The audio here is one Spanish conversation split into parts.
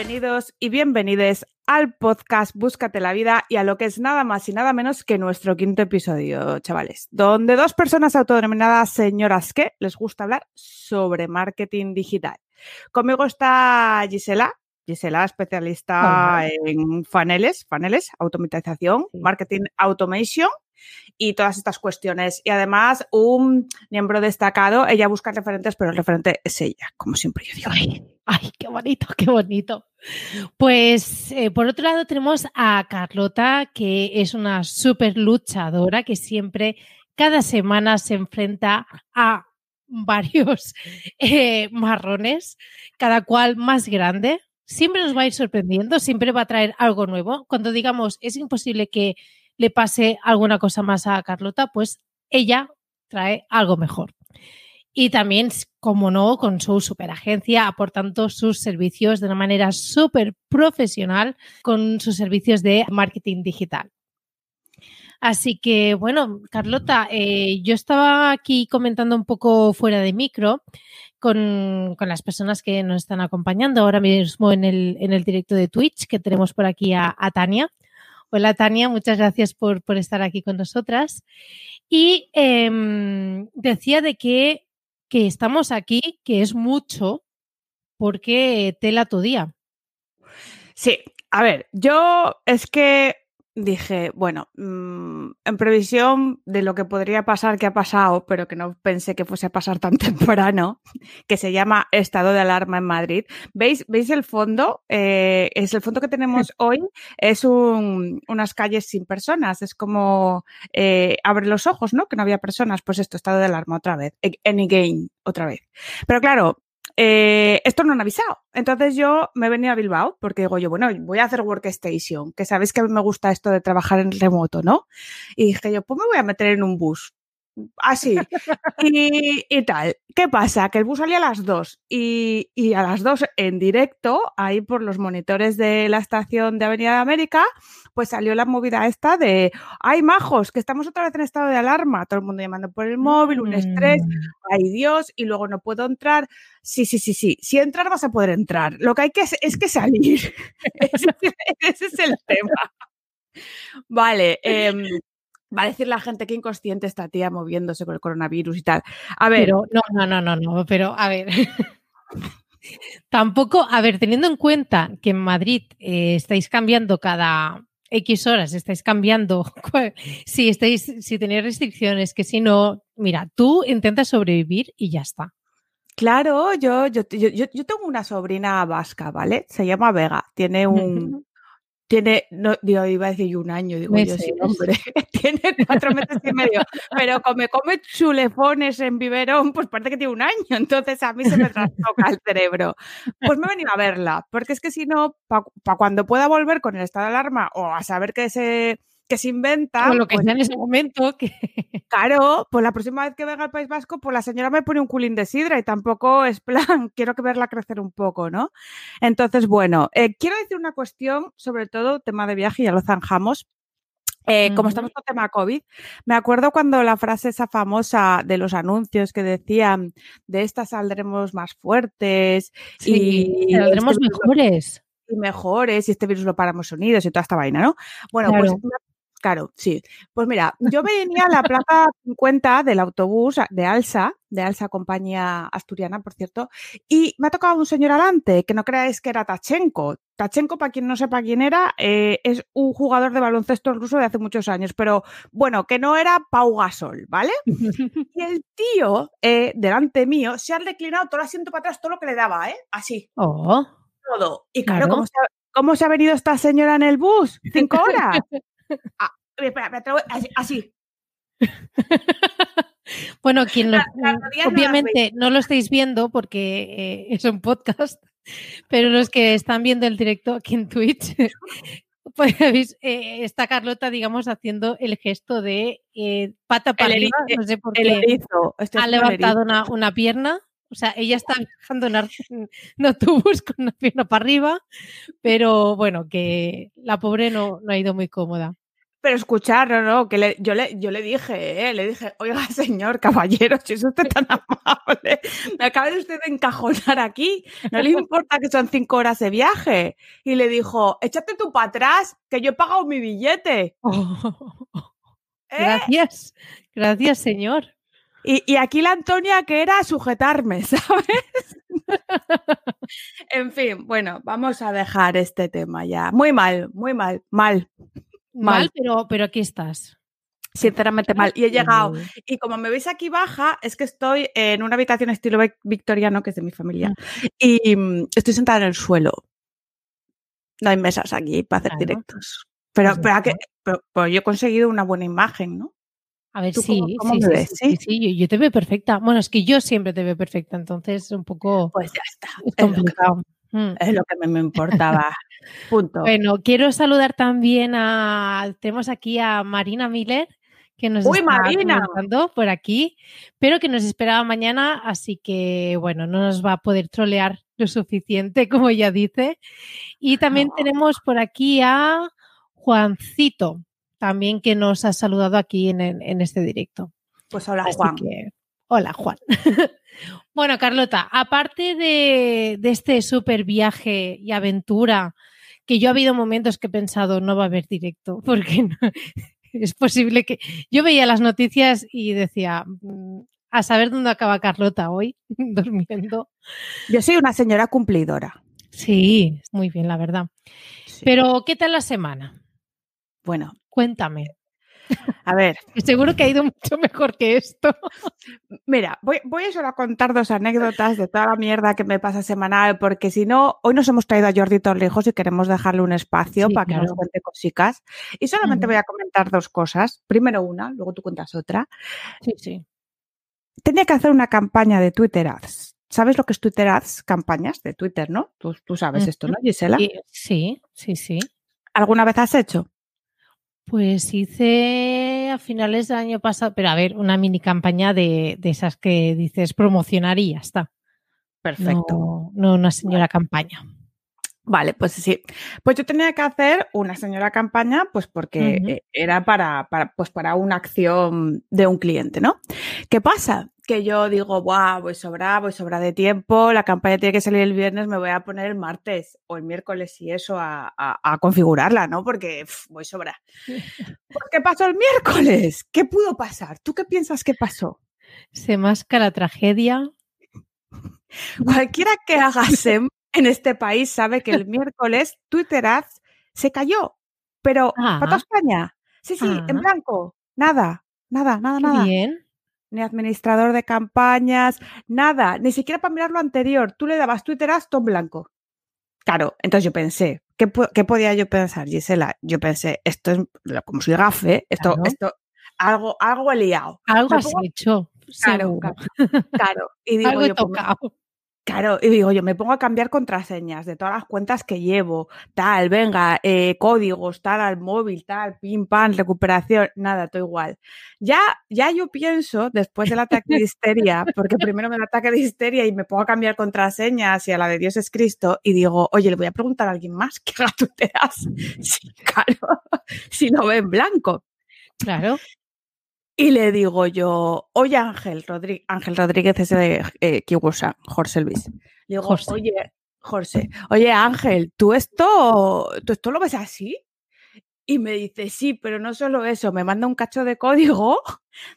Bienvenidos y bienvenides al podcast Búscate la vida y a lo que es nada más y nada menos que nuestro quinto episodio, chavales, donde dos personas autodenominadas señoras que les gusta hablar sobre marketing digital. Conmigo está Gisela, Gisela, especialista en paneles, paneles, automatización, marketing automation y todas estas cuestiones. Y además, un miembro destacado, ella busca referentes, pero el referente es ella, como siempre yo digo. Ay, qué bonito, qué bonito. Pues eh, por otro lado tenemos a Carlota, que es una súper luchadora que siempre, cada semana se enfrenta a varios eh, marrones, cada cual más grande. Siempre nos va a ir sorprendiendo, siempre va a traer algo nuevo. Cuando digamos es imposible que le pase alguna cosa más a Carlota, pues ella trae algo mejor. Y también, como no, con su superagencia, aportando sus servicios de una manera súper profesional con sus servicios de marketing digital. Así que, bueno, Carlota, eh, yo estaba aquí comentando un poco fuera de micro con, las personas que nos están acompañando ahora mismo en el, en el directo de Twitch, que tenemos por aquí a Tania. Hola Tania, muchas gracias por, estar aquí con nosotras. Y em, decía de que, que estamos aquí, que es mucho, porque tela tu día. Sí, a ver, yo es que dije, bueno, mm, en previsión de lo que podría pasar, que ha pasado, pero que no pensé que fuese a pasar tan temprano, que se llama estado de alarma en Madrid. ¿Veis, ¿veis el fondo? Eh, es el fondo que tenemos hoy, es unas calles sin personas, es como eh, abre los ojos, ¿no? Que no había personas, pues esto, estado de alarma otra vez, any game otra vez. Pero claro, eh, esto no han avisado. Entonces yo me he venido a Bilbao porque digo yo, bueno, voy a hacer workstation, que sabéis que a mí me gusta esto de trabajar en remoto, ¿no? Y dije yo, pues me voy a meter en un bus así. y, tal. ¿Qué pasa? Que el bus salía a las 2 y, a las 2 en directo, ahí por los monitores de la estación de Avenida de América, pues salió la movida esta de, ay, majos, que estamos otra vez en estado de alarma, todo el mundo llamando por el móvil, un estrés, mm. ay Dios, y luego no puedo entrar. Sí, sí, sí, sí, si entrar vas a poder entrar. Lo que hay que es, que salir. ese, es el tema. Vale, em, va a decir la gente que inconsciente está tía moviéndose con el coronavirus y tal. A ver. no, no, no, no, no, pero a ver. Tampoco, a ver, teniendo en cuenta que en Madrid eh, estáis cambiando cada X horas, estáis cambiando, si estáis, si tenéis restricciones, que si no, mira, tú intentas sobrevivir y ya está. Claro, yo, yo, yo, yo tengo una sobrina vasca, ¿vale? Se llama Vega, tiene un, tiene, no, digo, iba a decir un año, digo yo, sí, hombre, tiene cuatro meses y medio, pero como come chulefones en biberón, pues parece que tiene un año, entonces a mí se me trastoca el cerebro. Pues me he venido a verla, porque es que si no, para cuando pueda volver con el estado de alarma o a saber que se que se inventa. O lo que pues, sea en ese momento. Que... Claro, pues la próxima vez que venga al País Vasco, pues la señora me pone un culín de sidra y tampoco es plan, quiero que verla crecer un poco, ¿no? Entonces, bueno, eh, quiero decir una cuestión, sobre todo tema de viaje, ya lo zanjamos, eh, como estamos con tema COVID, me acuerdo cuando la frase esa famosa de los anuncios que decían de estas saldremos más fuertes y saldremos este mejores. Y mejores, y este virus lo paramos unidos y toda esta vaina, ¿no? Bueno, pues Claro, sí. Pues mira, yo venía a la plaza 50 del autobús de Alsa, de Alsa Compañía Asturiana, por cierto, y me ha tocado un señor adelante, que no creáis que era Tachenko. Tachenko, para quien no sepa quién era, eh, es un jugador de baloncesto ruso de hace muchos años, pero bueno, que no era Pau Gasol, ¿vale? y el tío, eh, delante mío, se ha declinado todo el asiento para atrás, todo lo que le daba, ¿eh? Así. Oh. Todo. Y claro, ¿cómo, se ha, ¿cómo se ha venido esta señora en el bus? Cinco horas. Ah, así. bueno, quien obviamente no lo estáis viendo porque eh, es un podcast, pero los que están viendo el directo aquí en Twitch, pues eh, está Carlota, digamos, haciendo el gesto de eh, pata para arriba, no sé por qué. ha levantado una, pierna. O sea, ella está viajando en, en autobús con una pierna para arriba, pero bueno, que la pobre no, no ha ido muy cómoda. Pero escuchar, no, no, que le- yo, le, yo le dije, eh, le dije, oiga, señor caballero, si es usted tan amable, me acaba de usted de encajonar aquí, no le importa que son cinco horas de viaje. Y le dijo, échate tú para atrás, que yo he pagado mi billete. ¿eh? Gracias, gracias, señor. Y, y aquí la Antonia que era sujetarme, ¿sabes? en fin, bueno, vamos a dejar este tema ya. Muy mal, muy mal, mal, Mal, Mal. pero, pero aquí estás. sinceramente mal. Y he llegado. Y como me veis aquí baja, es que estoy en una habitación estilo vic- victoriano, que es de mi familia. Y mm, estoy sentada en el suelo. No hay mesas aquí para hacer Claro. directos. Pero, pero, que- pero- pero yo he conseguido una buena imagen, ¿no? A ver, ¿Tú sí, cómo- cómo sí, me sí, ves? sí, sí, ¿Sí? sí, yo, yo te veo perfecta. Bueno, es que yo siempre te veo perfecta, entonces es un poco Pues ya está. es Es complicado. Mm. es lo que me, importaba. Punto. Bueno, quiero saludar también a. Tenemos aquí a Marina Miller, que nos ¡Uy, está Marina! por aquí, pero que nos esperaba mañana, así que bueno, no nos va a poder trolear lo suficiente, como ella dice. Y también No. tenemos por aquí a Juancito, también que nos ha saludado aquí en, en- en este directo. Pues hola, Así Juan. que, hola, Juan. bueno, Carlota, aparte de, de este súper viaje y aventura, que yo ha habido momentos que he pensado no va a haber directo, porque no- es posible que yo veía las noticias y decía, "Mm, a saber dónde acaba Carlota hoy, durmiendo. Yo soy una señora cumplidora. Sí, muy bien, la verdad. Sí. Pero, ¿qué tal la semana? Bueno, Cuéntame. A ver, Seguro que ha ido mucho mejor que esto. mira, voy, voy solo a contar dos anécdotas de toda la mierda que me pasa semanal, porque si no, hoy nos hemos traído a Jordi Torrijos y queremos dejarle un espacio Sí, para que nos cuente cositas. Y solamente voy a comentar dos cosas. Primero una, luego tú cuentas otra. Sí, sí. Tenía que hacer una campaña de Twitter Ads. ¿Sabes lo que es Twitter Ads? Campañas de Twitter, ¿no? Tú, tú sabes esto, ¿no, Gisela? Sí, sí, sí. ¿Alguna vez has hecho? Pues hice a finales del año pasado, pero a ver, una mini campaña de, de esas que dices promocionar y ya está. Perfecto. No, no una señora campaña. Vale, pues sí. Pues yo tenía que hacer una señora campaña, pues porque eh, era para, para, pues para una acción de un cliente, ¿no? ¿Qué pasa? Que yo digo, Buah, voy sobra, voy sobra de tiempo, la campaña tiene que salir el viernes, me voy a poner el martes o el miércoles y eso a, a- a configurarla, ¿no? Porque pf, voy sobra. Pues, ¿Qué pasó el miércoles? ¿Qué pudo pasar? ¿Tú qué piensas que pasó? Se masca la tragedia. Cualquiera que haga SEM en este país sabe que el miércoles Twitter Ads se cayó. Pero para toda España. Sí, sí, en blanco. Nada, nada, nada, Qué nada. bien. Ni administrador de campañas, nada. Ni siquiera para mirar lo anterior. Tú le dabas Twitter Ads todo en blanco. Claro, entonces yo pensé, ¿qué, qué podía yo pensar, Gisela? Yo pensé, esto es, como soy gafe, esto, Claro. esto, algo, algo he liado. Algo has pongo- hecho. Claro, claro, claro. Y digo Algo he yo, pues tocado. Claro, y digo yo, me pongo a cambiar contraseñas de todas las cuentas que llevo, tal, venga, eh, códigos, tal, al móvil, tal, pim, pam, recuperación, nada, todo igual. Ya, ya yo pienso, después del ataque de histeria, porque primero me da ataque de histeria y me pongo a cambiar contraseñas y a la de Dios es Cristo, y digo, oye, le voy a preguntar a alguien más que haga. Sí, claro, si no ve en blanco. Claro. Y le digo yo, oye Ángel, Rodríguez, Ángel Rodríguez es de eh, Kiwusa, Jorge Luis. Le digo, Jorge. oye, Jorge, oye Ángel, ¿tú esto, ¿tú esto lo ves así? Y me dice, sí, pero no solo eso, me manda un cacho de código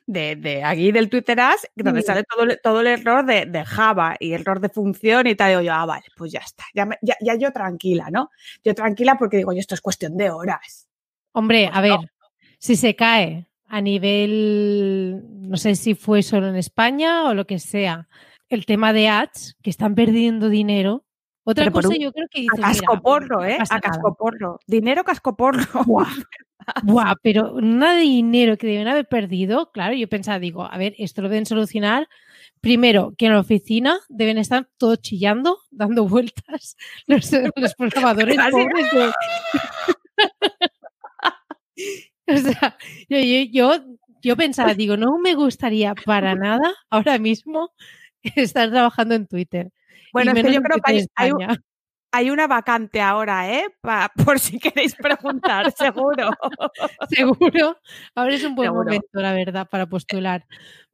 de, de aquí del Twitter Ads, donde Sí. sale todo, el- todo el error de, de Java y error de función y tal. Digo yo, ah, vale, pues ya está, ya, me- ya, ya yo tranquila, ¿no? Yo tranquila porque digo, yo, esto es cuestión de horas. Hombre, Pues a no. ver, si se cae a nivel, no sé si fue solo en España o lo que sea, el tema de ads, que están perdiendo dinero. Otra Pero cosa un- yo creo que A dices, mira, cascoporro, no ¿eh? pasa A nada. cascoporro. Dinero cascoporro. Buah. Buah, pero nada de dinero que deben haber perdido, claro, yo pensaba, digo, a ver, esto lo deben solucionar. Primero, que en la oficina deben estar todos chillando, dando vueltas, los, los programadores Así- pobres de... O sea, yo, yo, yo, yo pensaba, digo, no me gustaría para nada ahora mismo estar trabajando en Twitter. Bueno, es que yo creo que hay, hay una vacante ahora, ¿eh? por si queréis preguntar, seguro. seguro. Ahora es un buen momento, la verdad, para postular.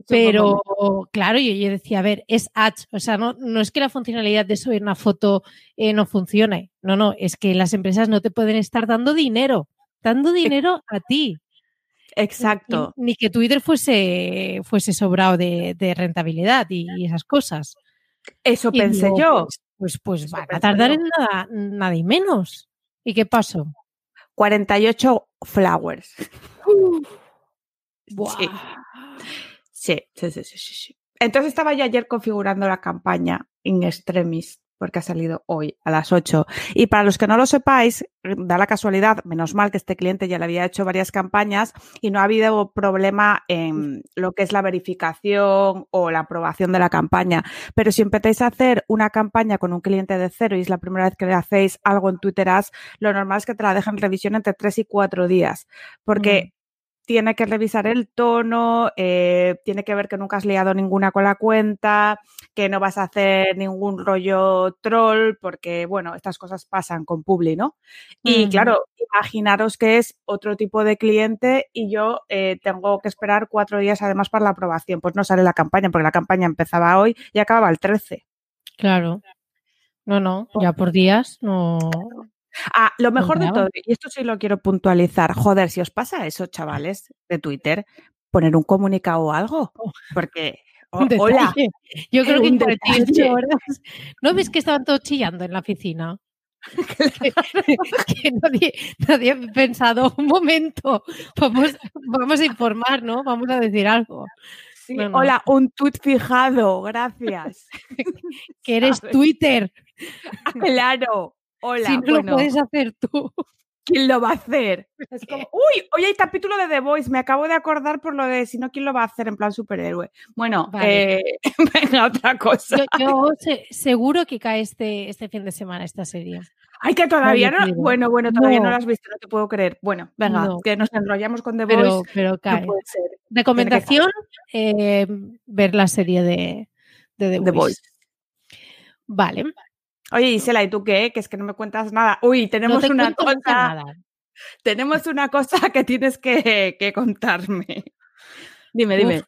Pero, claro, yo, yo, decía, a ver, es ads. O sea, no, no es que la funcionalidad de subir una foto eh, no funcione. No, no, es que las empresas no te pueden estar dando dinero. Dando dinero a ti. Exacto. Ni, que Twitter fuese, fuese sobrado de, rentabilidad y, esas cosas. Eso pensé yo. Pues, pues, pues van a tardar en nada, nada y menos. ¿Y qué pasó? 48 flowers. Sí. Sí, sí, sí, sí, Entonces estaba yo ayer configurando la campaña in extremis porque ha salido hoy a las 8. Y para los que no lo sepáis, da la casualidad, menos mal que este cliente ya le había hecho varias campañas y no ha habido problema en lo que es la verificación o la aprobación de la campaña. Pero si empezáis a hacer una campaña con un cliente de cero y es la primera vez que le hacéis algo en Twitter Ads, lo normal es que te la dejen revisión entre 3 y 4 días. Porque tiene que revisar el tono, eh, tiene que ver que nunca has liado ninguna con la cuenta, que no vas a hacer ningún rollo troll, porque, bueno, estas cosas pasan con Publi, ¿no? Y claro, imaginaros que es otro tipo de cliente y yo eh, tengo que esperar cuatro días además para la aprobación. Pues no sale la campaña, porque la campaña empezaba hoy y acababa el 13. Claro. No, no, ya por días no. Ah, lo mejor de todo, y esto sí lo quiero puntualizar, joder, si os pasa eso, chavales, de Twitter, poner un comunicado o algo, oh. porque... hola. Yo creo que horas. ¿No ves que estaban todos chillando en la oficina? que, nadie, ha pensado, un momento, vamos, vamos a informar, ¿no? Vamos a decir algo. Hola, un tweet fijado, gracias. que eres Twitter. claro. Hola, si no lo puedes hacer tú. ¿Quién lo va a hacer? Es como, uy, hoy hay capítulo de The Voice, me acabo de acordar por lo de si no, ¿quién lo va a hacer en plan superhéroe? Bueno, eh, venga, otra cosa. Yo, seguro que cae este, este fin de semana esta serie. Ay, que todavía no. Bueno, bueno, todavía no. lo has visto, no te puedo creer. Bueno, venga, que nos enrollamos con The Voice. Pero cae. Recomendación: eh, ver la serie de, The, Voice. Vale. Oye, Isela, ¿y tú qué? Que es que no me cuentas nada. Uy, tenemos una cosa. Tenemos una cosa que tienes que, contarme. Dime, dime.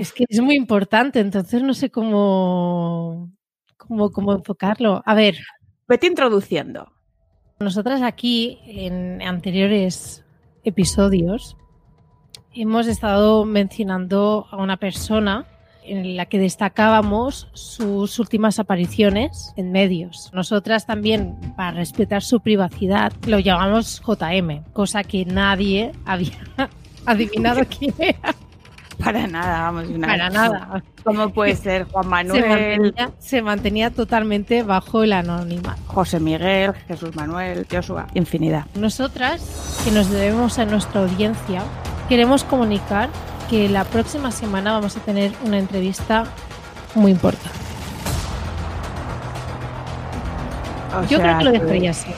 Es que es muy importante, entonces no sé cómo, cómo, cómo enfocarlo. A ver. Vete introduciendo. Nosotras aquí, en anteriores episodios, hemos estado mencionando a una persona en la que destacábamos sus últimas apariciones en medios. Nosotras también, para respetar su privacidad, lo llamamos JM, cosa que nadie había adivinado quién era. Para nada, vamos. Para nada. ¿Cómo puede ser Juan Manuel? Se mantenía, totalmente bajo el anonimato. José Miguel, Jesús Manuel, Joshua, infinidad. Nosotras, que nos debemos a nuestra audiencia, queremos comunicar que la próxima semana vamos a tener una entrevista muy importante. Yo creo que lo dejaría así.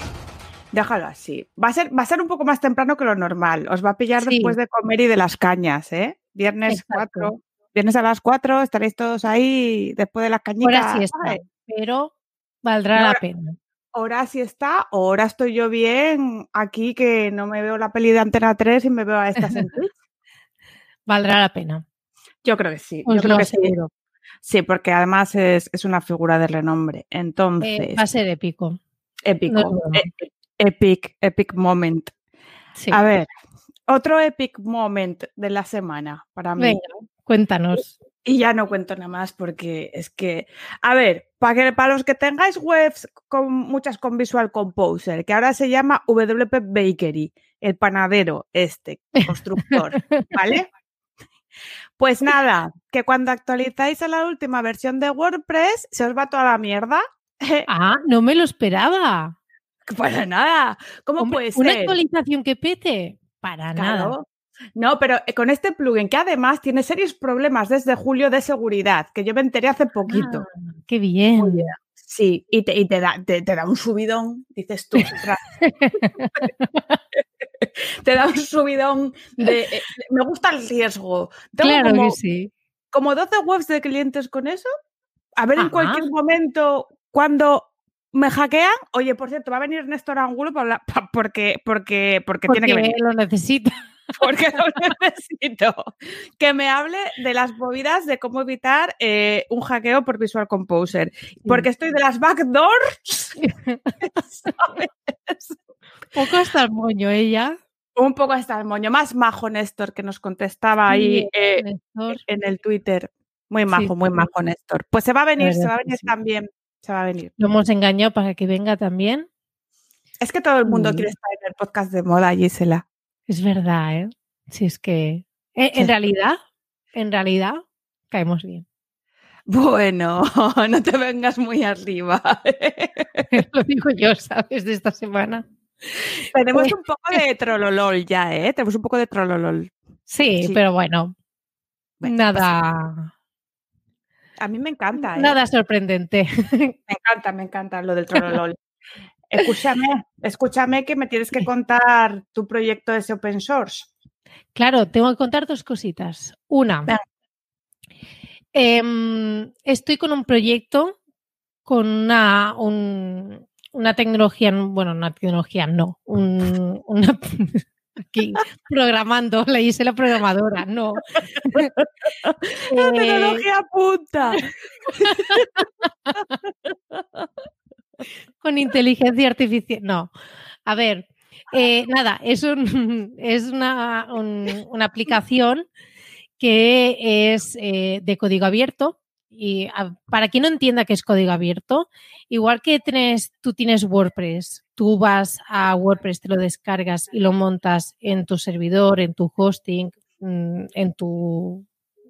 Déjalo así. Va a, ser, va a ser un poco más temprano que lo normal. Os va a pillar después de comer y de las cañas, ¿eh? Viernes 4. Viernes a las 4 estaréis todos ahí después de las cañitas. Ahora sí está, pero valdrá la pena. Ahora sí está, ahora estoy yo bien aquí que no me veo la peli de Antena 3 y me veo a estas en Twitch valdrá la pena. Yo creo que sí. yo creo que sí. Sí, porque además es, una figura de renombre. Eh, Entonces. va a ser épico. Épico. E, epic, epic moment. A ver, otro epic moment de la semana para mí. Venga, cuéntanos. Y ya no cuento nada más porque es que, a ver, para, que, para los que tengáis webs con muchas con Visual Composer, que ahora se llama WP Bakery, el panadero este, constructor, ¿vale? Pues nada, que cuando actualizáis a la última versión de WordPress se os va toda la mierda. Ah, no me lo esperaba. Para nada. ¿Cómo puede ser? ¿Una actualización que pete? Para nada. No, pero eh, con este plugin que además tiene serios problemas desde julio de seguridad, que yo me enteré hace poquito. Ah, qué bien. Sí, y te, da, te, da un subidón, dices tú. te da un subidón de, eh, me gusta el riesgo. claro como, que sí. Como 12 webs de clientes con eso. A ver en cualquier momento cuando me hackean, oye, por cierto, va a venir Néstor Angulo para hablar, pa- porque, porque, porque, Porque tiene que venir. lo necesita. Porque lo necesito. Que me hable de las movidas de cómo evitar eh, un hackeo por Visual Composer. Porque estoy de las backdoors. ¿sabes? Poco hasta el moño ella. Un poco hasta el moño. Más majo Néstor que nos contestaba ahí Sí, eh, en el Twitter. Muy Sí, majo, muy majo Néstor. Pues se va a venir, se va a venir sí. también. Se va a venir. Lo hemos engañado para que venga también. Es que todo el mundo quiere estar en el podcast de moda, Gisela. Es verdad, ¿eh? Si es que. eh. En realidad, en realidad, caemos bien. Bueno, no te vengas muy arriba. Lo digo yo, ¿sabes? De esta semana. Tenemos un poco de trololol ya, ¿eh? Tenemos un poco de trololol. Sí, Sí. pero bueno, Bueno, nada, A mí me encanta, ¿eh? nada sorprendente. Me encanta, me encanta lo del trololol. escúchame, escúchame que me tienes que contar tu proyecto de ese open source. Claro, tengo que contar dos cositas. Una, em, estoy con un proyecto con una, un- una tecnología, bueno, una tecnología, no, un- una, aquí programando, le hice la programadora, no. La Eh, tecnología punta. con inteligencia artificial. No. A ver, eh, nada, es, un, es una, un- una aplicación que es eh, de código abierto. Y a- para quien no entienda qué es código abierto, igual que tienes, tú tienes WordPress, tú vas a WordPress, te lo descargas y lo montas en tu servidor, en tu hosting, mm, en tu...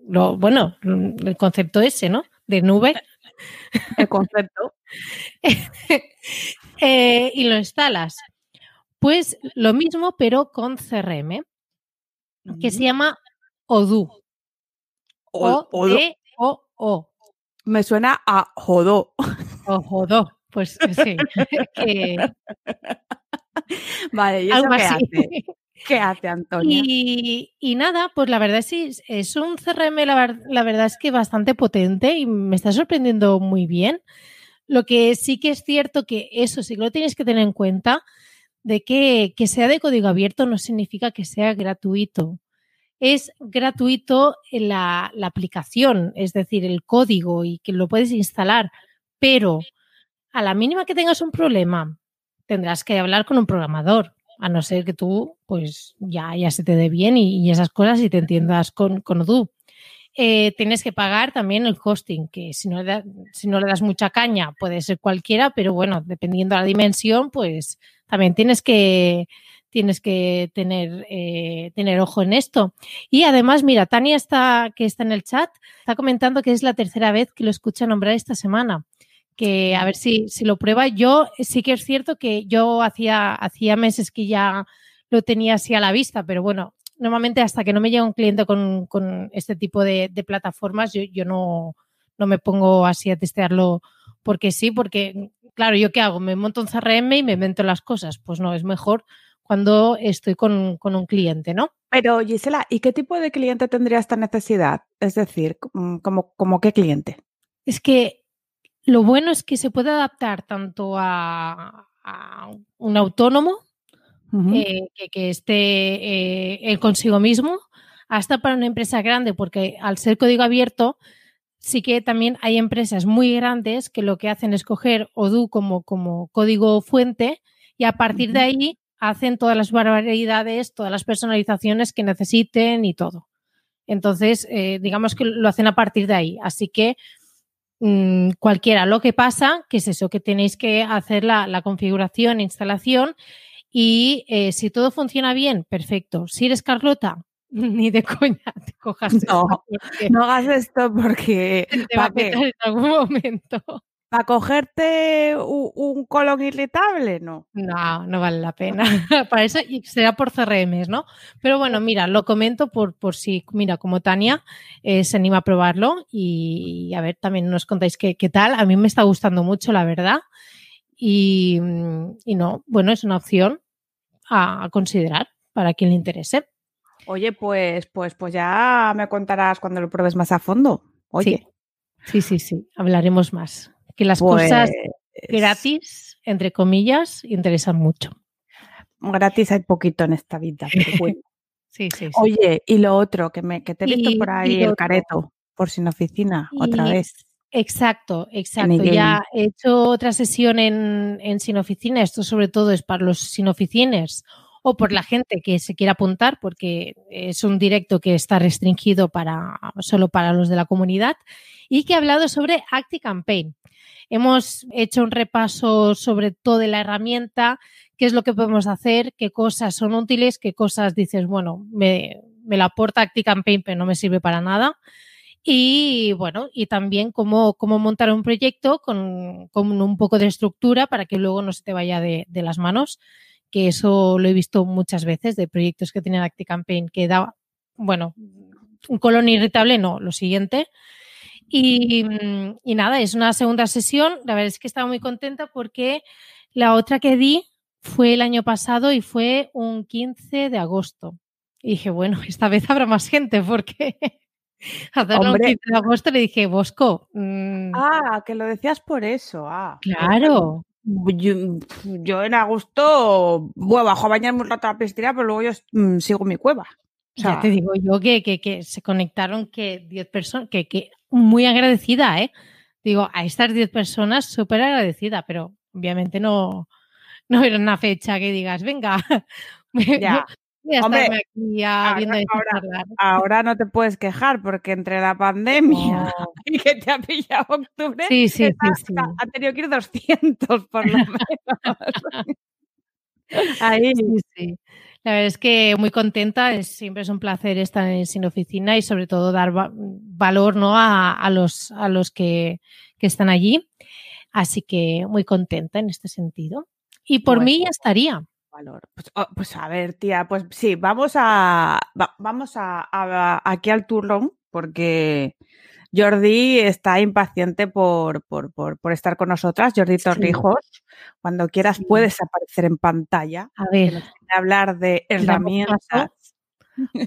Lo, bueno, el concepto ese, ¿no? De nube. El concepto. eh, y lo instalas. Pues lo mismo, pero con CRM, que se llama Odoo. O- O O. Me suena a jodó. O Odoo. Pues sí. que Vale, ¿y eso qué hace? ¿Qué hace, Antonia? Y, y nada, pues la verdad sí, es un CRM, la, la verdad es que bastante potente y me está sorprendiendo muy bien. Lo que sí que es cierto que eso sí que lo tienes que tener en cuenta, de que, que sea de código abierto no significa que sea gratuito. Es gratuito la, aplicación, es decir, el código y que lo puedes instalar, pero a la mínima que tengas un problema, tendrás que hablar con un programador, a no ser que tú, pues ya, ya se te dé bien y, y esas cosas y te entiendas con, con Odoo. Eh, tienes que pagar también el hosting, que si no, le da- si no le das mucha caña puede ser cualquiera, pero bueno, dependiendo de la dimensión, pues también tienes que, tienes que tener, eh, tener ojo en esto. Y además, mira, Tania está, que está en el chat, está comentando que es la tercera vez que lo escucha nombrar esta semana. Que a ver si, si lo prueba. Yo sí que es cierto que yo hacía, hacía meses que ya lo tenía así a la vista, pero bueno, normalmente hasta que no me llega un cliente con, con este tipo de, de plataformas, yo, yo no, no me pongo así a testearlo porque sí, porque claro, ¿yo qué hago? ¿Me monto un CRM y me invento las cosas? Pues no, es mejor cuando estoy con, con un cliente, ¿no? Pero, Gisela, ¿y qué tipo de cliente tendría esta necesidad? Es decir, mm, ¿como, como qué cliente? Es que lo bueno es que se puede adaptar tanto a, a un autónomo eh, que, que esté eh, él consigo mismo, hasta para una empresa grande, porque al ser código abierto, sí que también hay empresas muy grandes que lo que hacen es coger Odoo como, como código fuente y a partir de ahí hacen todas las barbaridades, todas las personalizaciones que necesiten y todo. Entonces, eh, digamos que lo hacen a partir de ahí. Así que mm, cualquiera. Lo que pasa que es eso, que tenéis que hacer la, la configuración, instalación y eh, si todo funciona bien, perfecto. Si eres Carlota, ni de coña te cojas No, esto, No hagas esto porque te va a petar en algún momento. ¿Para cogerte u- un colon irritable? No. No, no vale la pena. Para eso será por CRMs, ¿no? Pero bueno, mira, lo comento por, por si, mira, como Tania eh, se anima a probarlo y, a ver, también nos contáis qué, qué tal. A mí me está gustando mucho, la verdad. Y, mm, y no, bueno, es una opción a, a considerar para quien le interese. Oye, pues, pues, pues ya me contarás cuando lo pruebes más a fondo. Oye, Sí, sí, sí, sí. Hablaremos más. Que las pues, cosas gratis, entre comillas, interesan mucho. Gratis hay poquito en esta vida, pero bueno. Sí, sí, sí. Oye, y lo otro, que, me, que te he visto Y- por ahí el otro. careto, por sin oficina, otra vez. Exacto, exacto. Ya he hecho otra sesión en, en Sin Oficina. Esto sobre todo es para los sin oficines o por la gente que se quiera apuntar, porque es un directo que está restringido para solo para los de la comunidad y que ha hablado sobre ActiCampaign. Hemos hecho un repaso sobre toda la herramienta, qué es lo que podemos hacer, qué cosas son útiles, qué cosas dices, bueno, me, me la aporta ActiCampaign, pero no me sirve para nada. Y bueno, y también cómo, cómo montar un proyecto con, con un poco de estructura para que luego no se te vaya de, de las manos, que eso lo he visto muchas veces de proyectos que tienen ActiCampaign que da, bueno, un colon irritable, no, lo siguiente. Y, mm, y nada, es una segunda sesión. La verdad es que estaba muy contenta porque la otra que di fue el año pasado y fue un 15 de agosto. Y dije, bueno, esta vez habrá más gente porque hacerlo un Hombre. 15 de agosto le dije, Bosco, mm, Ah, que lo decías por eso. Ah, claro, Yo, yo en agosto bueno, bajo a bañarme un rato a la piscina, pero luego yo mm, sigo mi cueva. O sea, ya te digo yo que, que, que se conectaron que 10 personas, que, que muy agradecida, ¿eh? Digo, a estas 10 personas súper agradecida, pero obviamente no, no era una fecha que digas, venga, Ya. voy a Hombre, aquí ya ahora- viendo esto ahora- ahora no te puedes quejar porque entre la pandemia y que te ha pillado octubre, Sí, sí, sí, está- sí. han tenido que ir 200 por lo menos. Ahí. Sí, sí. La verdad es que muy contenta, es, siempre es un placer estar en Sin Oficina y sobre todo dar va- valor ¿no? a, a los, a los que, que están allí. Así que muy contenta en este sentido. Y por Bueno. mí ya estaría. valor. Pues, oh, pues a ver, tía, pues sí, vamos a va- vamos a, a- aquí al turrón porque Jordi está impaciente por, por, por, por estar con nosotras. Jordi Sí. Torrijos, cuando quieras Sí. puedes aparecer en pantalla. A que ver. hablar de herramientas.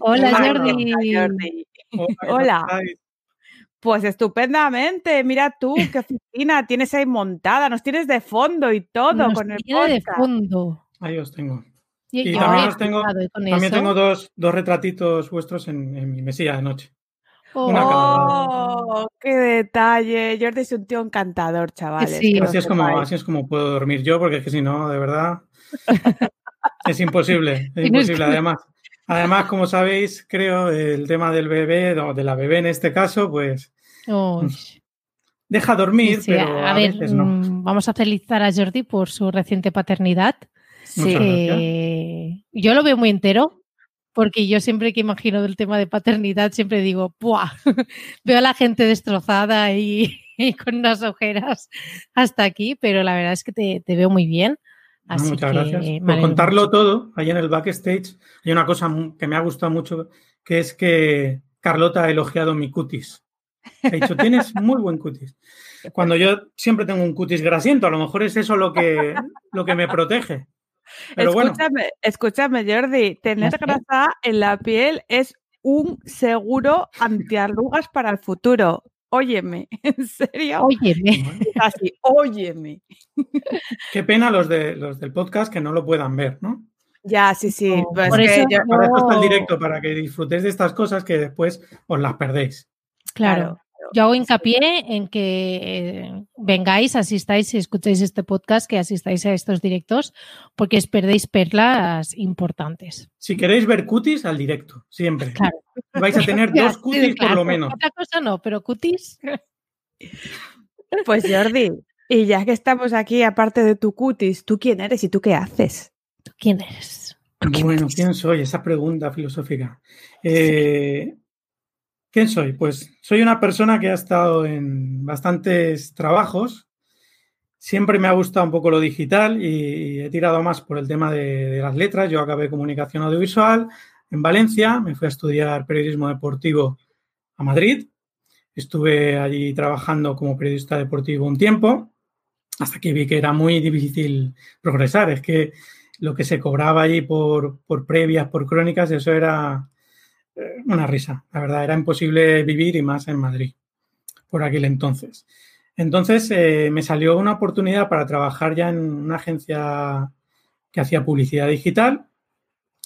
Hola, Jordi. Hola. Pues estupendamente, mira tú qué oficina tienes ahí montada, nos tienes de fondo y todo Nos con el tiene de fondo. Ahí os tengo. Y, también os tengo- También tengo dos, dos retratitos vuestros en, en mi mesilla de noche. ¡Oh! ¡Qué detalle! Jordi es un tío encantador, chavales. Sí. Así es, como, así es como puedo dormir yo, porque es que si no, de verdad, es imposible. Es imposible. Además, además, como sabéis, creo, el tema del bebé, o de la bebé en este caso, pues Uy. deja dormir, Sí, sí, pero a, a ver, veces no. mm, vamos a felicitar a Jordi por su reciente paternidad. Sí. Eh, yo lo veo muy entero, porque yo siempre que imagino del tema de paternidad, siempre digo, ¡buah! veo a la gente destrozada y, y con unas ojeras hasta aquí, pero la verdad es que te, te veo muy bien. No, Así muchas que gracias. Por contarlo mucho. todo, ahí en el backstage hay una cosa que me ha gustado mucho, que es que Carlota ha elogiado mi cutis. Ha dicho, tienes muy buen cutis. Cuando yo siempre tengo un cutis grasiento, a lo mejor es eso lo que, lo que me protege. Pero bueno, escúchame, escúchame, Jordi, tener sé. grasa en la piel es un seguro antiarrugas para el futuro. Óyeme, en serio. Óyeme, así, óyeme. qué pena los, de, los del podcast que no lo puedan ver, ¿no? Ya, sí, sí. No, pues por eso yo- Para esto está el directo, para que disfrutéis de estas cosas que después os las perdéis. claro. Yo hago hincapié en que eh, vengáis, asistáis y escuchéis este podcast, que asistáis a estos directos, porque os perdéis perlas importantes. Si queréis ver cutis, al directo, siempre. Claro. Vais a tener dos sí, cutis por lo menos. Otra cosa no, pero cutis. Pues Jordi, y ya que estamos aquí, aparte de tu cutis, ¿tú quién eres y tú qué haces? ¿Tú quién eres? ¿Tú quién Bueno, eres? ¿quién soy? Esa pregunta filosófica. Eh, ¿Quién soy? Pues soy una persona que ha estado en bastantes trabajos. Siempre me ha gustado un poco lo digital y he tirado más por el tema de, las letras. Yo acabé comunicación audiovisual en Valencia, me fui a estudiar periodismo deportivo a Madrid. Estuve allí trabajando como periodista deportivo un tiempo, hasta que vi que era muy difícil progresar. Es que lo que se cobraba allí por, previas, por crónicas, eso era una risa. La verdad, era imposible vivir y más en Madrid por aquel entonces. Entonces eh, me salió una oportunidad para trabajar ya en una agencia que hacía publicidad digital.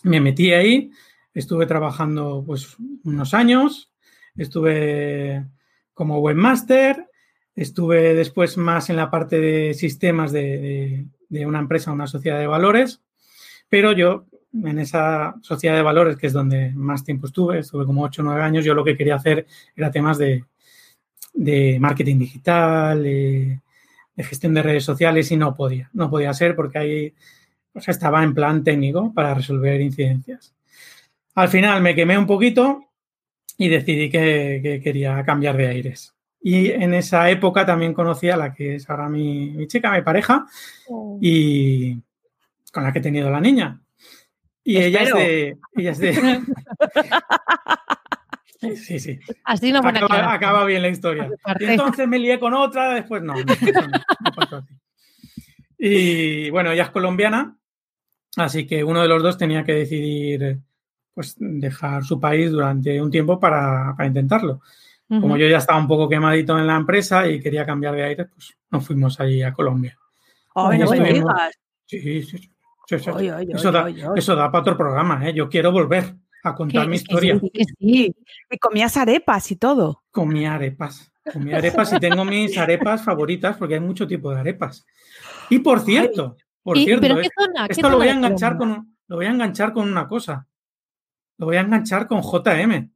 Me metí ahí, estuve trabajando pues unos años, estuve como webmaster, estuve después más en la parte de sistemas de, de una empresa, una sociedad de valores, pero yo en esa sociedad de valores, que es donde más tiempo estuve, estuve como 8 o 9 años, yo lo que quería hacer era temas de, de marketing digital, de, gestión de redes sociales y no podía, no podía ser porque ahí o sea, estaba en plan técnico para resolver incidencias. Al final me quemé un poquito y decidí que, quería cambiar de aires. Y en esa época también conocí a la que es ahora mi, mi chica, mi pareja, oh. y con la que he tenido la niña. Y ella es de. Ella es de Sí, sí. Así no acaba, acaba, bien la historia. Y entonces me lié con otra, después no. Y bueno, ella es colombiana, así que uno de los dos tenía que decidir pues dejar su país durante un tiempo para, para intentarlo. Como yo ya estaba un poco quemadito en la empresa y quería cambiar de aire, pues nos fuimos ahí a Colombia. Oh, no Sí, sí, sí. Eso, da, eso, da, para otro programa, ¿eh? Yo quiero volver a contar mi historia. Y comías arepas y todo. Comía arepas. Comía arepas y tengo mis arepas favoritas porque hay mucho tipo de arepas. Y por cierto, por cierto, esto lo voy a enganchar con lo voy a enganchar con una cosa. Lo voy a enganchar con JM.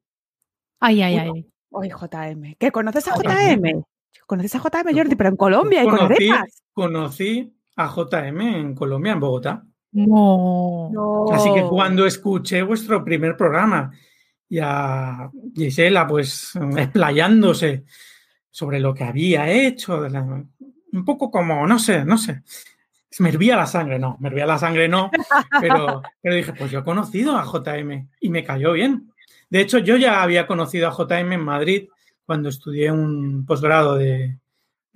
Ay, ay, ay. Ay, JM. ¿Qué conoces a JM? ¿Conoces a JM, Jordi? Pero en Colombia y con arepas. Conocí a JM en Colombia, en Bogotá. No. Así que cuando escuché vuestro primer programa y a Gisela, pues explayándose sobre lo que había hecho, un poco como, no sé, no sé, me hervía la sangre, no, me hervía la sangre, no, pero, pero dije, pues yo he conocido a JM y me cayó bien. De hecho, yo ya había conocido a JM en Madrid cuando estudié un posgrado de,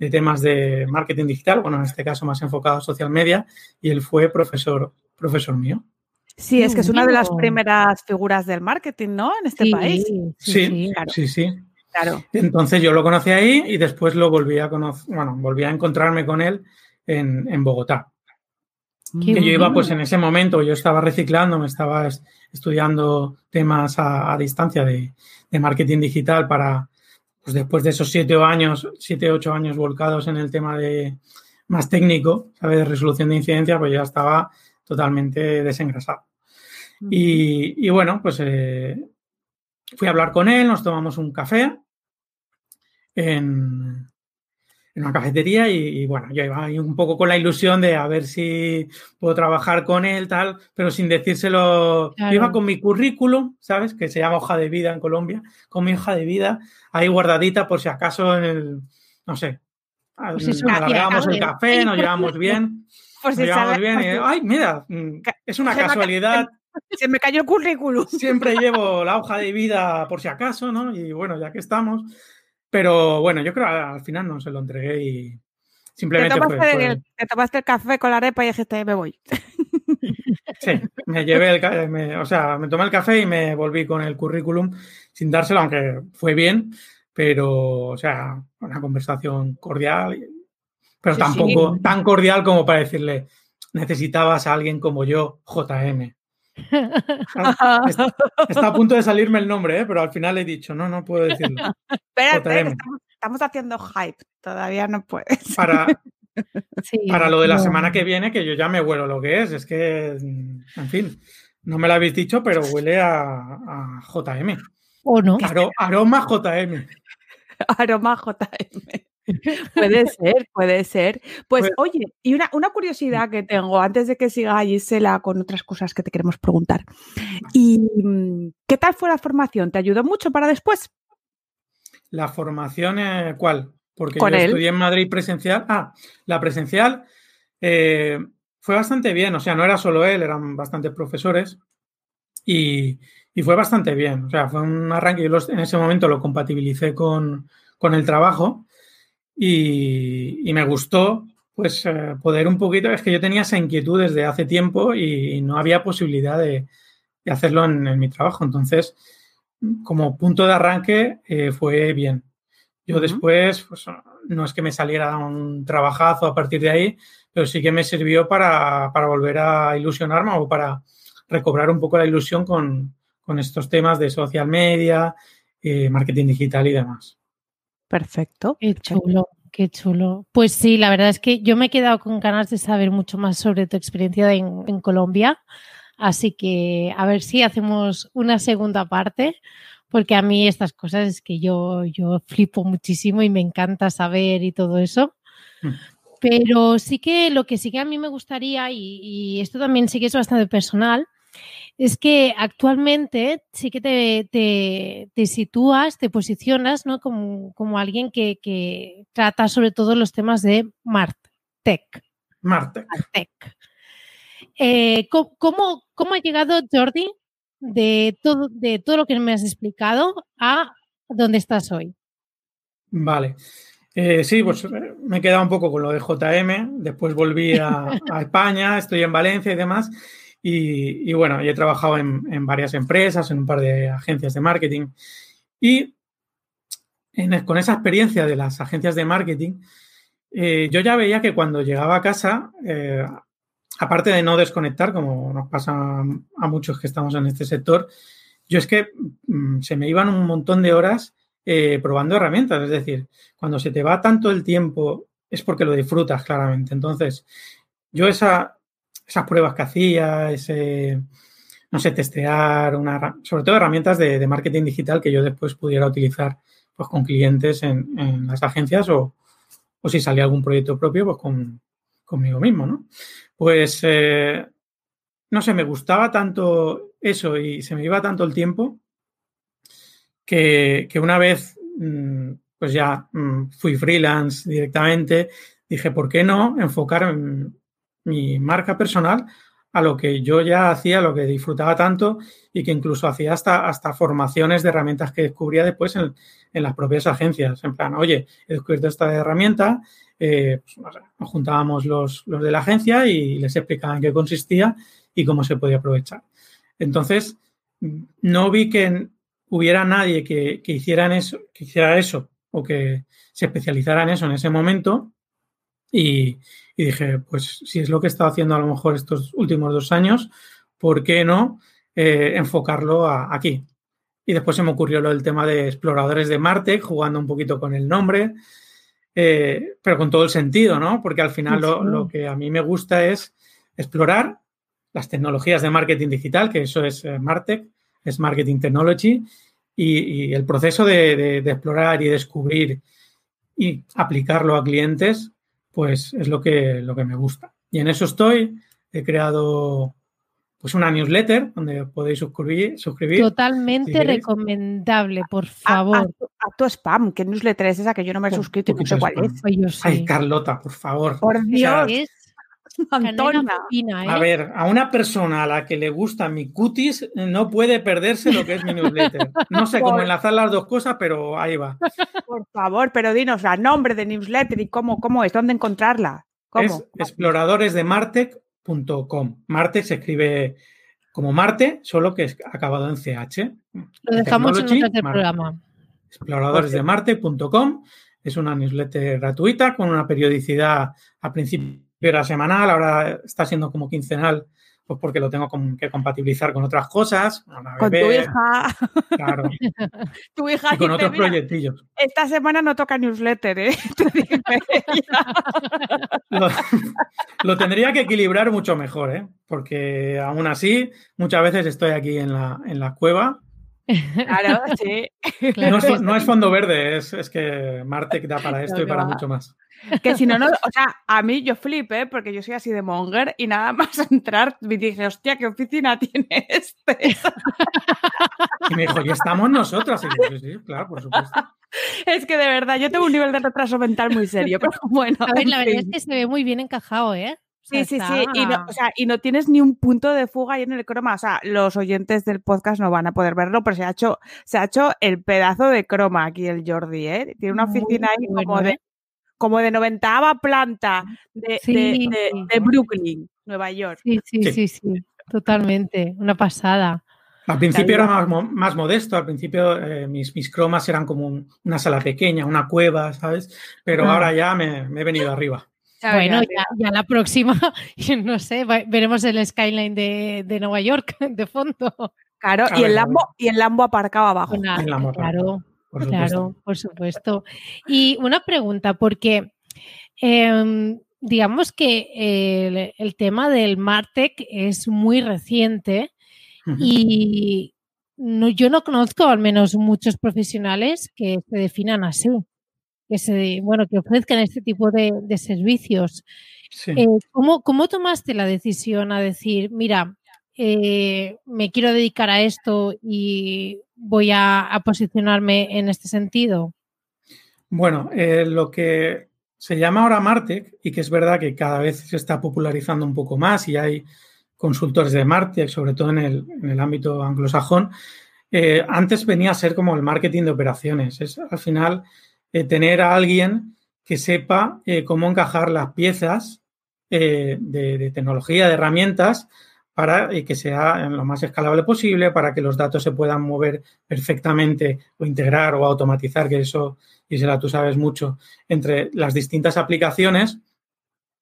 de temas de marketing digital, bueno, en este caso más enfocado a social media, y él fue profesor, profesor mío. Sí, es que es una de las primeras figuras del marketing, ¿no? En este país. Sí, sí, sí, Claro. Entonces yo lo conocí ahí y después lo volví a conocer, bueno, volví a encontrarme con él en, Bogotá. que yo iba, pues en ese momento, yo estaba reciclando, me estaba estudiando temas a, distancia de, marketing digital para, pues después de esos siete años, siete, ocho años volcados en el tema de más técnico, ¿sabes? De resolución de incidencia, pues ya estaba totalmente desengrasado. Y, bueno, pues eh, fui a hablar con él, nos tomamos un café en, en una cafetería y, bueno, yo iba ahí un poco con la ilusión de a ver si puedo trabajar con él, tal, pero sin decírselo. Yo iba con mi currículum, ¿sabes? Que se llama hoja de vida en Colombia, con mi hoja de vida ahí guardadita por si acaso en el, no sé, pues alargamos el café, nos llevamos bien. Pues nos llevamos bien y, ay, mira, mm, es una casualidad. Se me cayó el currículum. Siempre llevo la hoja de vida por si acaso, ¿no? Y bueno, ya que estamos, pero bueno, yo creo que al final no se lo entregué y simplemente te tomaste, El, te tomaste el café con la arepa y dijiste, me voy. Sí, me llevé el o sea, me tomé el café y me volví con el currículum sin dárselo, aunque fue bien, pero, o sea, una conversación cordial, pero tampoco tan cordial como para decirle, necesitabas a alguien como yo, JM. Está, a punto de salirme el nombre, ¿eh? pero al final he dicho, no, no puedo decirlo. Espérate, estamos, haciendo hype, todavía no puedes. Para, para lo de la semana que viene, que yo ya me huelo lo que es, es que, en fin, no me lo habéis dicho, pero huele a, JM. ¿O no? aroma JM. Aroma JM. puede ser, puede ser. Pues, oye, y una, curiosidad que tengo antes de que siga Gisela con otras cosas que te queremos preguntar. ¿Y mm, qué tal fue la formación? ¿Te ayudó mucho para después? La formación, eh, ¿cuál? Porque yo estudié en Madrid presencial. Ah, la presencial eh, fue bastante bien. O sea, no era solo él, eran bastantes profesores. Y, fue bastante bien. O sea, fue un arranque. Yo en ese momento lo compatibilicé con, con el trabajo y, me gustó pues eh, poder un poquito, es que yo tenía esa inquietud desde hace tiempo y, no había posibilidad de, hacerlo en, mi trabajo. Entonces, como punto de arranque eh, fue bien. Yo después, pues no es que me saliera un trabajazo a partir de ahí, pero sí que me sirvió para, para volver a ilusionarme o para recobrar un poco la ilusión con, con estos temas de social media, eh, marketing digital y demás. Perfecto. Qué chulo, qué chulo. Pues sí, la verdad es que yo me he quedado con ganas de saber mucho más sobre tu experiencia en, en Colombia. Así que a ver si hacemos una segunda parte porque a mí estas cosas es que yo, yo flipo muchísimo y me encanta saber y todo eso. Mm. Pero sí que lo que sí que a mí me gustaría, y, esto también sí que es bastante personal, es que actualmente sí que te, te, sitúas, te posicionas ¿no? como, como alguien que, que, trata sobre todo los temas de Martech. Martech. Eh, ¿cómo, ¿Cómo ha llegado Jordi de todo, de todo lo que me has explicado a dónde estás hoy. Vale. Eh, sí, pues eh, me he quedado un poco con lo de JM, después volví a, España, estoy en Valencia y demás, y, bueno, he trabajado en, varias empresas, en un par de agencias de marketing, y con esa experiencia de las agencias de marketing, eh, yo ya veía que cuando llegaba a casa, aparte de no desconectar, como nos pasa a muchos que estamos en este sector, yo es que mm, se me iban un montón de horas eh, probando herramientas. Es decir, cuando se te va tanto el tiempo es porque lo disfrutas claramente. Entonces, yo esa, esas pruebas que hacía, ese, no sé, testear, una, sobre todo herramientas de, marketing digital que yo después pudiera utilizar pues, con clientes en, las agencias o, o, si salía algún proyecto propio, pues con, conmigo mismo, ¿no? Pues, eh, no sé, me gustaba tanto eso y se me iba tanto el tiempo que, una vez, mm, pues ya mm, fui freelance directamente, dije, ¿por qué no enfocar mi marca personal a lo que yo ya hacía, lo que disfrutaba tanto y que incluso hacía hasta, hasta formaciones de herramientas que descubría después en, en las propias agencias. En plan, oye, he descubierto esta herramienta, eh, pues, nos juntábamos los, de la agencia y les explicaban en qué consistía y cómo se podía aprovechar. Entonces, no vi que hubiera nadie que, hiciera eso, que hiciera eso o que se especializara en eso en ese momento. Y, dije, pues si es lo que he estado haciendo a lo mejor estos últimos dos años, ¿por qué no eh, enfocarlo aquí? Y después se me ocurrió lo del tema de exploradores de Marte, jugando un poquito con el nombre. Eh, pero con todo el sentido, ¿no? Porque al final lo, que a mí me gusta es explorar las tecnologías de marketing digital, que eso es eh, Martech, es Marketing Technology, y, el proceso de, explorar y descubrir y aplicarlo a clientes, pues es lo que, lo que me gusta. Y en eso estoy. He creado pues una newsletter donde podéis suscribir. suscribir Totalmente recomendable, por favor. A, tu spam, ¿qué newsletter es esa que yo no me he suscrito y no sé cuál es? Pues Ay, Carlota, por favor. Por Dios. A ver, a una persona a la que le gusta mi cutis eh, no puede perderse lo que es mi newsletter. No sé cómo enlazar las dos cosas, pero ahí va. Por favor, pero dinos el nombre de newsletter y cómo, cómo es, dónde encontrarla. ¿Cómo? Es exploradores de Martech Marte se escribe como Marte, solo que es acabado en CH. Lo dejamos en el programa. Exploradoresdemarte.com es una newsletter gratuita con una periodicidad a principio era semanal, ahora está siendo como quincenal pues porque lo tengo que compatibilizar con otras cosas. Con, tu hija. Claro. tu hija. Y con otros proyectillos. Esta semana no toca newsletter, ¿eh? lo, tendría que equilibrar mucho mejor, ¿eh? Porque aún así, muchas veces estoy aquí en la, en la cueva. Claro, sí. No, es, fondo verde, es, es que Marte da para esto y para mucho más. Que si no, no, o sea, a mí yo flipé porque yo soy así de monger y nada más entrar me dije, hostia, ¿qué oficina tiene este? Y me dijo, y estamos. Y yo, sí, sí, claro, por supuesto. Es que de verdad, yo tengo un nivel de retraso mental muy serio, pero bueno. A ver, la verdad es que se ve muy bien encajado, ¿eh? sí, sí, sí. Y no, o sea, y no tienes ni un punto de fuga ahí en el croma. O sea, los oyentes del podcast no van a poder verlo, pero se ha hecho, se ha hecho el pedazo de croma aquí el Jordi, ¿eh? Tiene una oficina ahí como de ¿eh? Como de 90 planta de, Brooklyn, Nueva York. Sí, sí, sí, sí, totalmente. Una pasada. Al principio era más, modesto, al principio eh, mis, mis, cromas eran como una sala pequeña, una cueva, ¿sabes? Pero ah. ahora ya me, he venido arriba. Bueno, ya, la próxima, no sé, veremos el skyline de, Nueva York de fondo. Claro, y el, Lambo, y el Lambo aparcado abajo. claro, claro, por supuesto. Y una pregunta, porque em, digamos que el, tema del Martech es muy reciente y no, yo no conozco al menos muchos profesionales que se definan así, que se, bueno, que ofrezcan este tipo de, servicios. Eh, ¿cómo, tomaste la decisión a decir, mira, eh, me quiero dedicar a esto y voy a, posicionarme en este sentido? Bueno, eh, lo que se llama ahora Martech y que es verdad que cada vez se está popularizando un poco más y hay consultores de Martech, sobre todo en el, ámbito anglosajón. Eh, antes venía a ser como el marketing de operaciones. Es al final tener a alguien que sepa cómo encajar las piezas de, tecnología, de herramientas, para que sea lo más escalable posible, para que los datos se puedan mover perfectamente o integrar o automatizar, que eso Gisela, tú sabes mucho, entre las distintas aplicaciones.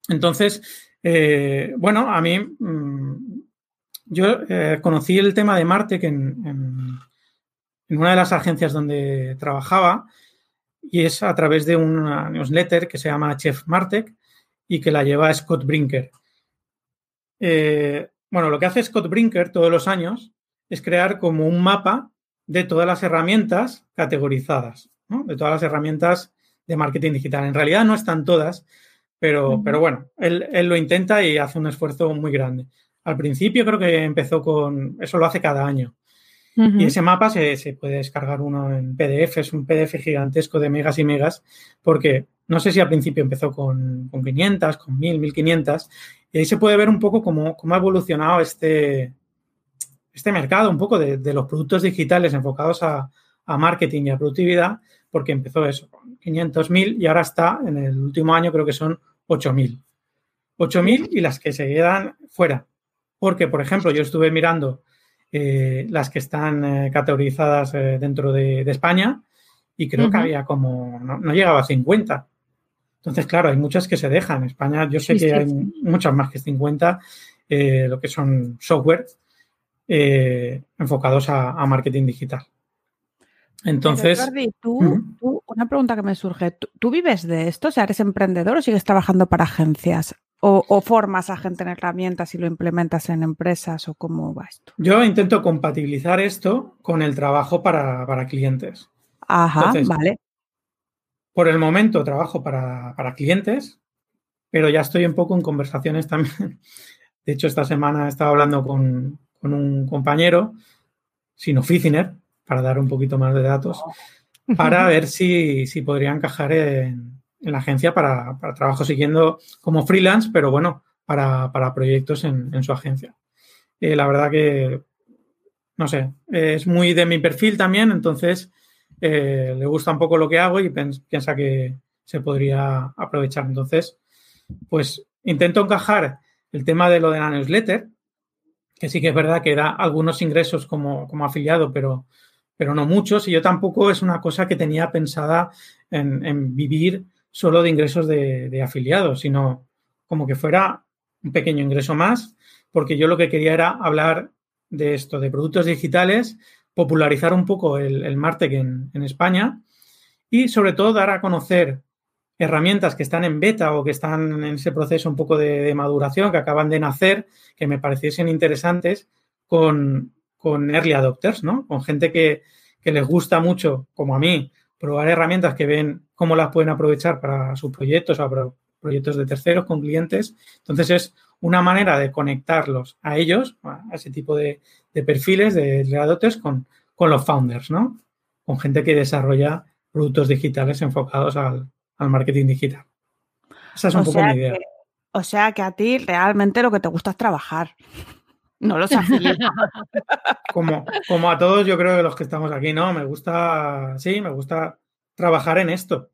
Entonces, eh, bueno, a mí, mm, yo eh, conocí el tema de Martech en, en, una de las agencias donde trabajaba y es a través de una newsletter que se llama Chef Martech y que la lleva Scott Brinker. Eh, bueno, lo que hace Scott Brinker todos los años es crear como un mapa de todas las herramientas categorizadas de todas las herramientas de marketing digital. En realidad no están todas, pero, pero bueno, él, lo intenta y hace un esfuerzo muy grande. Al principio creo que empezó con, eso lo hace cada año. Y ese mapa se, puede descargar uno en PDF, es un PDF gigantesco de megas y megas, porque no sé si al principio empezó con, con 500, con 1000, 1500, y ahí se puede ver un poco cómo, cómo ha evolucionado este, este mercado, un poco de, de los productos digitales enfocados a, a marketing y a productividad, porque empezó eso, con 500.000 y ahora está en el último año creo que son 8.000. 8.000 y las que se quedan fuera. Porque, por ejemplo, yo estuve mirando eh, las que están eh, categorizadas eh, dentro de, España y creo que había como, no, llegaba a 50. Entonces, claro, hay muchas que se dejan. En España yo sé que hay muchas más que 50, lo que son software enfocados a marketing digital. Entonces. tú, una pregunta que me surge. ¿tú, vives de esto? O sea, ¿eres emprendedor o sigues trabajando para agencias? O, formas a gente en herramientas y lo implementas en empresas? ¿O cómo va esto? Yo intento compatibilizar esto con el trabajo para, clientes. Ajá, vale. Por el momento trabajo para, clientes, pero ya estoy un poco en conversaciones también. De hecho, esta semana he estado hablando con, con un compañero, sin Oficiner, para dar un poquito más de datos, para ver si, podría encajar en, la agencia para, trabajo siguiendo como freelance, pero bueno, para, proyectos en, su agencia. Eh, la verdad que, no sé, es muy de mi perfil también, entonces eh, le gusta un poco lo que hago y piensa que se podría aprovechar. Entonces, pues intento encajar el tema de lo de la newsletter, que sí que es verdad que da algunos ingresos como, como afiliado, pero pero no muchos. Y yo tampoco es una cosa que tenía pensada en, vivir solo de ingresos de, afiliados, sino como que fuera un pequeño ingreso más, porque yo lo que quería era hablar de esto, de productos digitales, popularizar un poco el, el Martech en, España y sobre todo dar a conocer herramientas que están en beta o que están en ese proceso un poco de, maduración, que acaban de nacer, que me pareciesen interesantes con, con early adopters, ¿no? Con gente que, les gusta mucho, como a mí, probar herramientas que ven cómo las pueden aprovechar para sus proyectos o para proyectos de terceros con clientes. Entonces es una manera de conectarlos a ellos, a ese tipo de, perfiles de adopters con, con los founders, ¿no? Con gente que desarrolla productos digitales enfocados al, marketing digital. Esa es un poco mi idea. o sea que a ti realmente lo que te gusta es trabajar. No los afiliados. como, como a todos, yo creo que los que estamos aquí, ¿no? Me gusta, sí, me gusta trabajar en esto.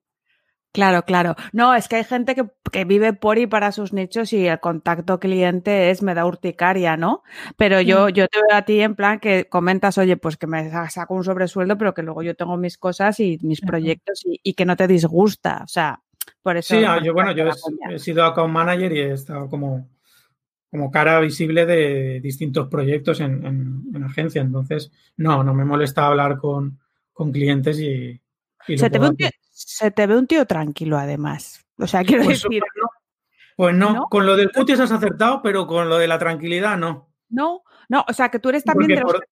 Claro, claro. No, es que hay gente que, que, vive por y para sus nichos y el contacto cliente es me da urticaria, ¿no? Pero yo, mm. yo te veo a ti en plan que comentas, oye, pues que me saco un sobresueldo, pero que luego yo tengo mis cosas y mis proyectos y, y, que no te disgusta. O sea, por eso. Sí, ah, yo, bueno, yo he, he, sido account manager y he estado como, como cara visible de distintos proyectos en, en, en agencia. Entonces, no, no me molesta hablar con, con clientes y. y se, te ve un tío, se, te ve un tío, tranquilo, además. O sea, quiero pues, decir. No, pues no, ¿no? con lo del cutis has acertado, pero con lo de la tranquilidad no. No, no, o sea, que tú eres también de los por,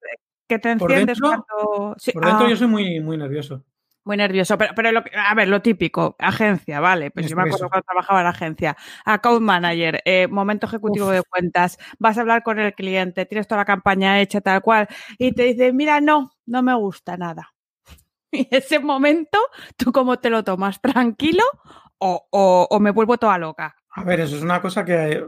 que te enciendes por dentro, cuando. Sí, por dentro ah. yo soy muy, muy nervioso. Muy nervioso, pero, pero lo, a ver, lo típico, agencia, vale, pues yo me acuerdo cuando trabajaba en la agencia, account manager, eh, momento ejecutivo Uf. de cuentas, vas a hablar con el cliente, tienes toda la campaña hecha tal cual, y te dice, mira, no, no me gusta nada. Y ese momento, ¿tú cómo te lo tomas? ¿Tranquilo o, o, o me vuelvo toda loca? A ver, eso es una cosa que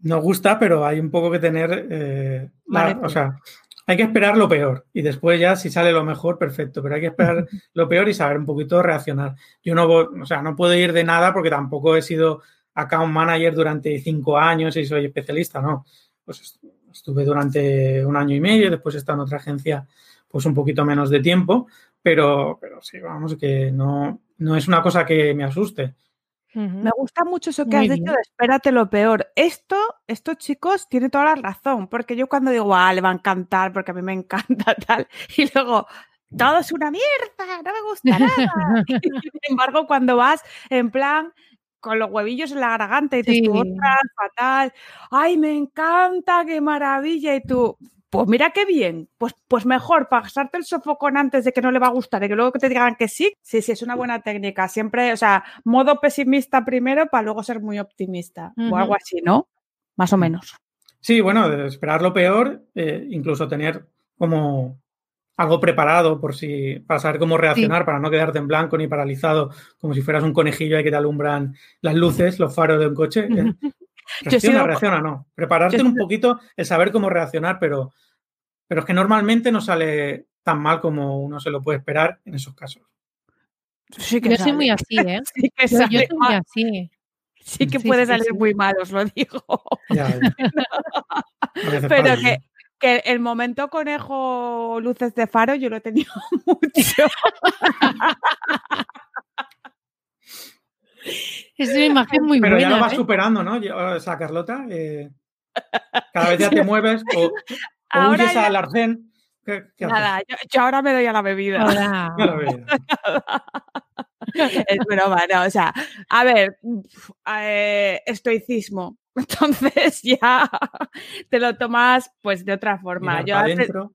nos gusta, pero hay un poco que tener, eh, la, o sea, hay que esperar lo peor y después ya si sale lo mejor, perfecto, pero hay que esperar lo peor y saber un poquito reaccionar. Yo no, o sea, no puedo ir de nada porque tampoco he sido account manager durante cinco años y soy especialista, no. Pues estuve durante un año y medio, después he estado en otra agencia pues un poquito menos de tiempo, pero, pero sí, vamos, que no, no es una cosa que me asuste. Uh -huh. Me gusta mucho eso que Muy has bien. dicho de espérate lo peor. Esto, estos chicos tienen toda la razón, porque yo cuando digo, ah, le va a encantar, porque a mí me encanta tal, y luego, todo es una mierda, no me gusta nada. y, sin embargo, cuando vas en plan con los huevillos en la garganta y te sí. fatal, ay, me encanta, qué maravilla, y tú, pues mira qué bien, pues, pues mejor pasarte el sofocón antes de que no le va a gustar y que luego que te digan que sí, sí, sí, es una buena técnica. Siempre, o sea, modo pesimista primero para luego ser muy optimista uh -huh. o algo así, ¿no? Más o menos. Sí, bueno, de esperar lo peor, eh, incluso tener como algo preparado por si, para saber cómo reaccionar, sí. para no quedarte en blanco ni paralizado, como si fueras un conejillo ahí que te alumbran las luces, los faros de un coche. Reacciona, sido... reacciona, no. Prepararte yo un poquito, el saber cómo reaccionar, pero, pero es que normalmente no sale tan mal como uno se lo puede esperar en esos casos. Sí que yo sale. soy muy así, ¿eh? Sí que yo, yo, soy muy así. Sí que sí, puede salir sí, muy mal, os lo digo. Ya, ya. pero que, que el momento conejo luces de faro yo lo he tenido mucho. Es una imagen muy Pero buena. ya lo vas ¿eh? superando, ¿no? O sea, Carlota, eh, cada vez ya te mueves o, o ahora huyes ya... al arcén. ¿Qué, qué Nada, yo, yo, ahora me doy a la bebida. Hola. A la bebida. es broma, no, o sea, a ver, eh, estoicismo. Entonces ya te lo tomas pues de otra forma. Mirar yo adentro.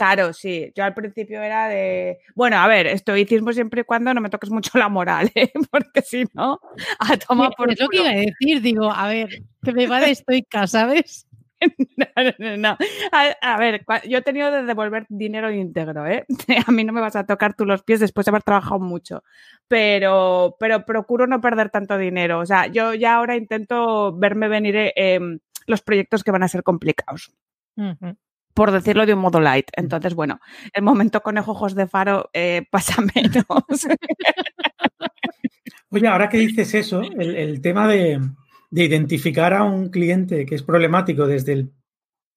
Claro, sí. Yo al principio era de. Bueno, a ver, estoicismo siempre y cuando no me toques mucho la moral, ¿eh? porque si no, a tomar por. Es lo que iba a decir, digo, a ver, que me va de estoica, ¿sabes? No, no, no. A, a, ver, yo he tenido de devolver dinero íntegro, ¿eh? A mí no me vas a tocar tú los pies después de haber trabajado mucho, pero, pero procuro no perder tanto dinero. O sea, yo ya ahora intento verme venir eh, los proyectos que van a ser complicados. Uh -huh por decirlo de un modo light. Entonces, bueno, el momento conejo ojos de faro eh, pasa menos. Oye, ahora que dices eso, el, el tema de, de, identificar a un cliente que es problemático desde el,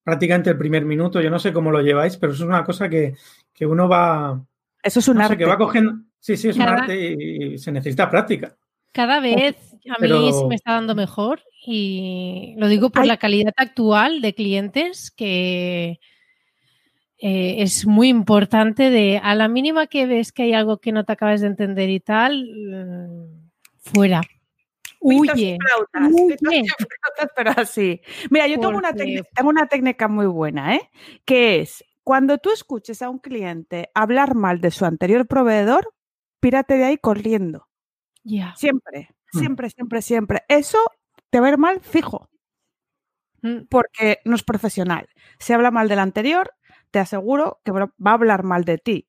prácticamente el primer minuto, yo no sé cómo lo lleváis, pero eso es una cosa que, que uno va... Eso es un no arte. Sé, que va cogiendo... Sí, sí, es Cada... un arte y, y, se necesita práctica. Cada vez a mí se me está dando mejor y lo digo por Ay. la calidad actual de clientes que eh, es muy importante de a la mínima que ves que hay algo que no te acabas de entender y tal, mmm, fuera. Huye. Flautas, huye. Flautas, pero así. Mira, yo tengo una, tengo una técnica muy buena, ¿eh? Que es cuando tú escuches a un cliente hablar mal de su anterior proveedor, pírate de ahí corriendo. Yeah. Siempre, siempre, siempre, siempre. Eso te va a ir mal fijo. Mm. Porque no es profesional. Se habla mal del anterior, te aseguro que va a hablar mal de ti.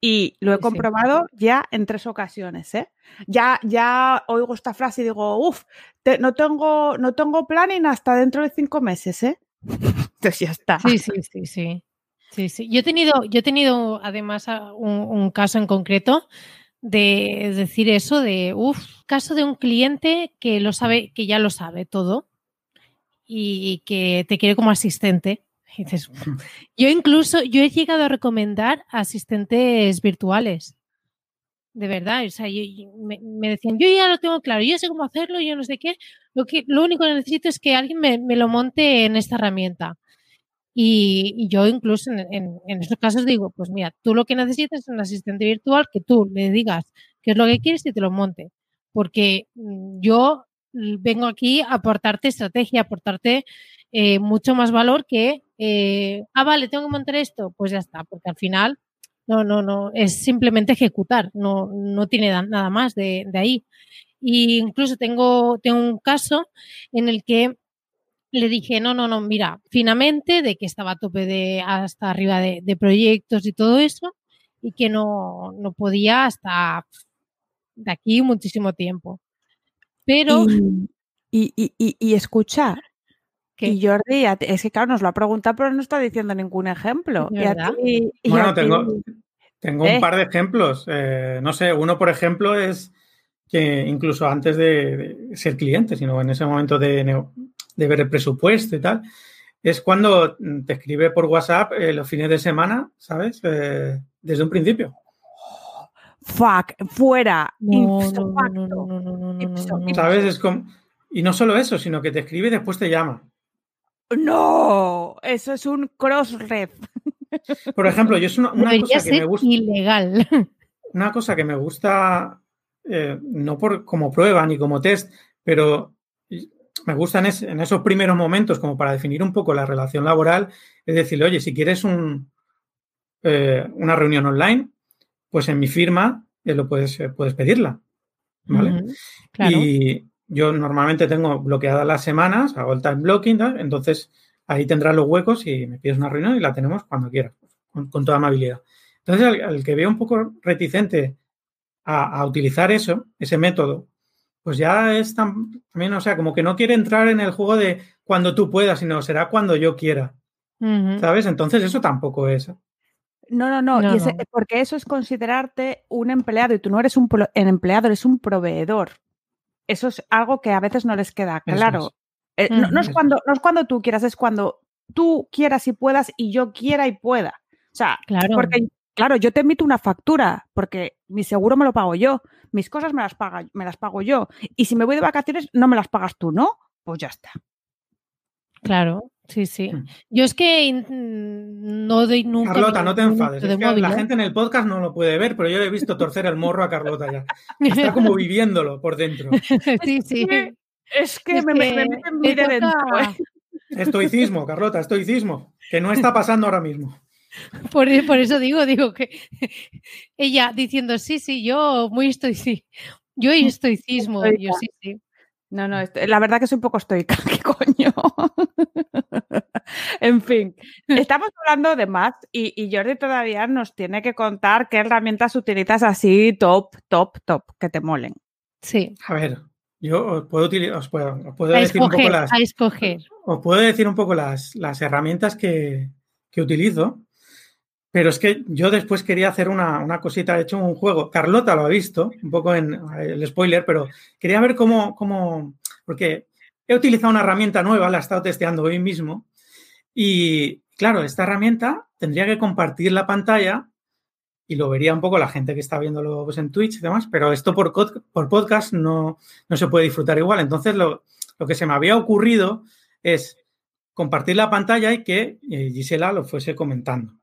Y lo he comprobado sí. ya en tres ocasiones, ¿eh? Ya, ya oigo esta frase y digo, uff, no, tengo, no tengo planning hasta dentro de cinco meses, ¿eh? Entonces ya está. Sí, sí, sí, sí. Sí, sí. Yo he tenido, yo he tenido además un, un caso en concreto de decir eso de, uff, caso de un cliente que lo sabe, que ya lo sabe todo y que te quiere como asistente. dices, yo incluso, yo he llegado a recomendar asistentes virtuales. De verdad, o sea, me, decían, yo ya lo tengo claro, yo sé cómo hacerlo, yo no sé qué. Lo, que, lo único que necesito es que alguien me, me lo monte en esta herramienta. Y, yo incluso en, en, esos casos digo, pues mira, tú lo que necesitas es un asistente virtual que tú le digas qué es lo que quieres y te lo monte. Porque mm, yo vengo aquí a aportarte estrategia, aportarte eh, mucho más valor que, eh, ah, vale, tengo que montar esto, pues ya está, porque al final no, no, no, es simplemente ejecutar, no, no tiene nada más de, de ahí. Y incluso tengo, tengo un caso en el que le dije, no, no, no, mira, finamente, de que estaba a tope de hasta arriba de, proyectos y todo eso, y que no, no, podía hasta de aquí muchísimo tiempo. Pero. Y, y, y, y escucha. Y Jordi, es que claro, nos lo ha preguntado, pero no está diciendo ningún ejemplo. bueno, tengo, tengo un ¿Eh? par de ejemplos. Eh, no sé, uno, por ejemplo, es que incluso antes de, ser cliente, sino en ese momento de, de ver el presupuesto y tal, es cuando te escribe por WhatsApp eh, los fines de semana, ¿sabes? Eh, desde un principio. Fuck, fuera. ¿Sabes? Es como... Y no solo eso, sino que te escribe y después te llama. No, eso es un cross-red. Por ejemplo, yo es una, cosa que me gusta. Ilegal. Una cosa que me gusta, eh, no por como prueba ni como test, pero me gustan en, esos primeros momentos como para definir un poco la relación laboral, es decir, oye, si quieres un, eh, una reunión online, pues en mi firma eh, lo puedes, eh, puedes pedirla. ¿Vale? Y yo normalmente tengo bloqueadas las semanas, hago el time blocking, entonces ahí tendrás los huecos y me pides una reunión y la tenemos cuando quieras, con, toda amabilidad. Entonces, al, que veo un poco reticente a, a utilizar eso, ese método, pues ya es también, o sea, como que no quiere entrar en el juego de cuando tú puedas, sino será cuando yo quiera. ¿Sabes? Entonces eso tampoco es. No, no, no, porque eso es considerarte un empleado y tú no eres un empleado, eres un proveedor. Eso es algo que a veces no les queda claro. Eh, no, es cuando, no es cuando tú quieras, es cuando tú quieras y puedas y yo quiera y pueda. O sea, claro. porque claro, yo te emito una factura porque mi seguro me lo pago yo, mis cosas me las, paga, me las pago yo. Y si me voy de vacaciones, no me las pagas tú, ¿no? Pues ya está. Claro, sí, sí. Hmm. Yo es que no doy nunca. Carlota, no te enfades. Es que la ¿eh? gente en el podcast no lo puede ver, pero yo le he visto torcer el morro a Carlota ya. Está como viviéndolo por dentro. Sí, sí. Es que, me, meten muy dentro. ¿eh? Estoicismo, Carlota, estoicismo. Que no está pasando ahora mismo. Por, por, eso digo, digo que ella diciendo sí, sí, yo muy estoy, sí, yo y estoicismo, yo sí, sí. No, no, la verdad que soy un poco estoica, ¿qué coño? en fin, estamos hablando de más y, y, Jordi todavía nos tiene que contar qué herramientas utilizas así top, top, top, que te molen. Sí. A ver, yo os puedo, os puedo, decir un poco las. Os puedo decir un poco las, las herramientas que, que utilizo pero es que yo después quería hacer una, cosita, he hecho un juego. Carlota lo ha visto, un poco en el spoiler, pero quería ver cómo, cómo, porque he utilizado una herramienta nueva, la he estado testeando hoy mismo. Y claro, esta herramienta tendría que compartir la pantalla y lo vería un poco la gente que está viéndolo pues, en Twitch y demás, pero esto por, por podcast no, no se puede disfrutar igual. Entonces, lo, lo que se me había ocurrido es compartir la pantalla y que eh, Gisela lo fuese comentando.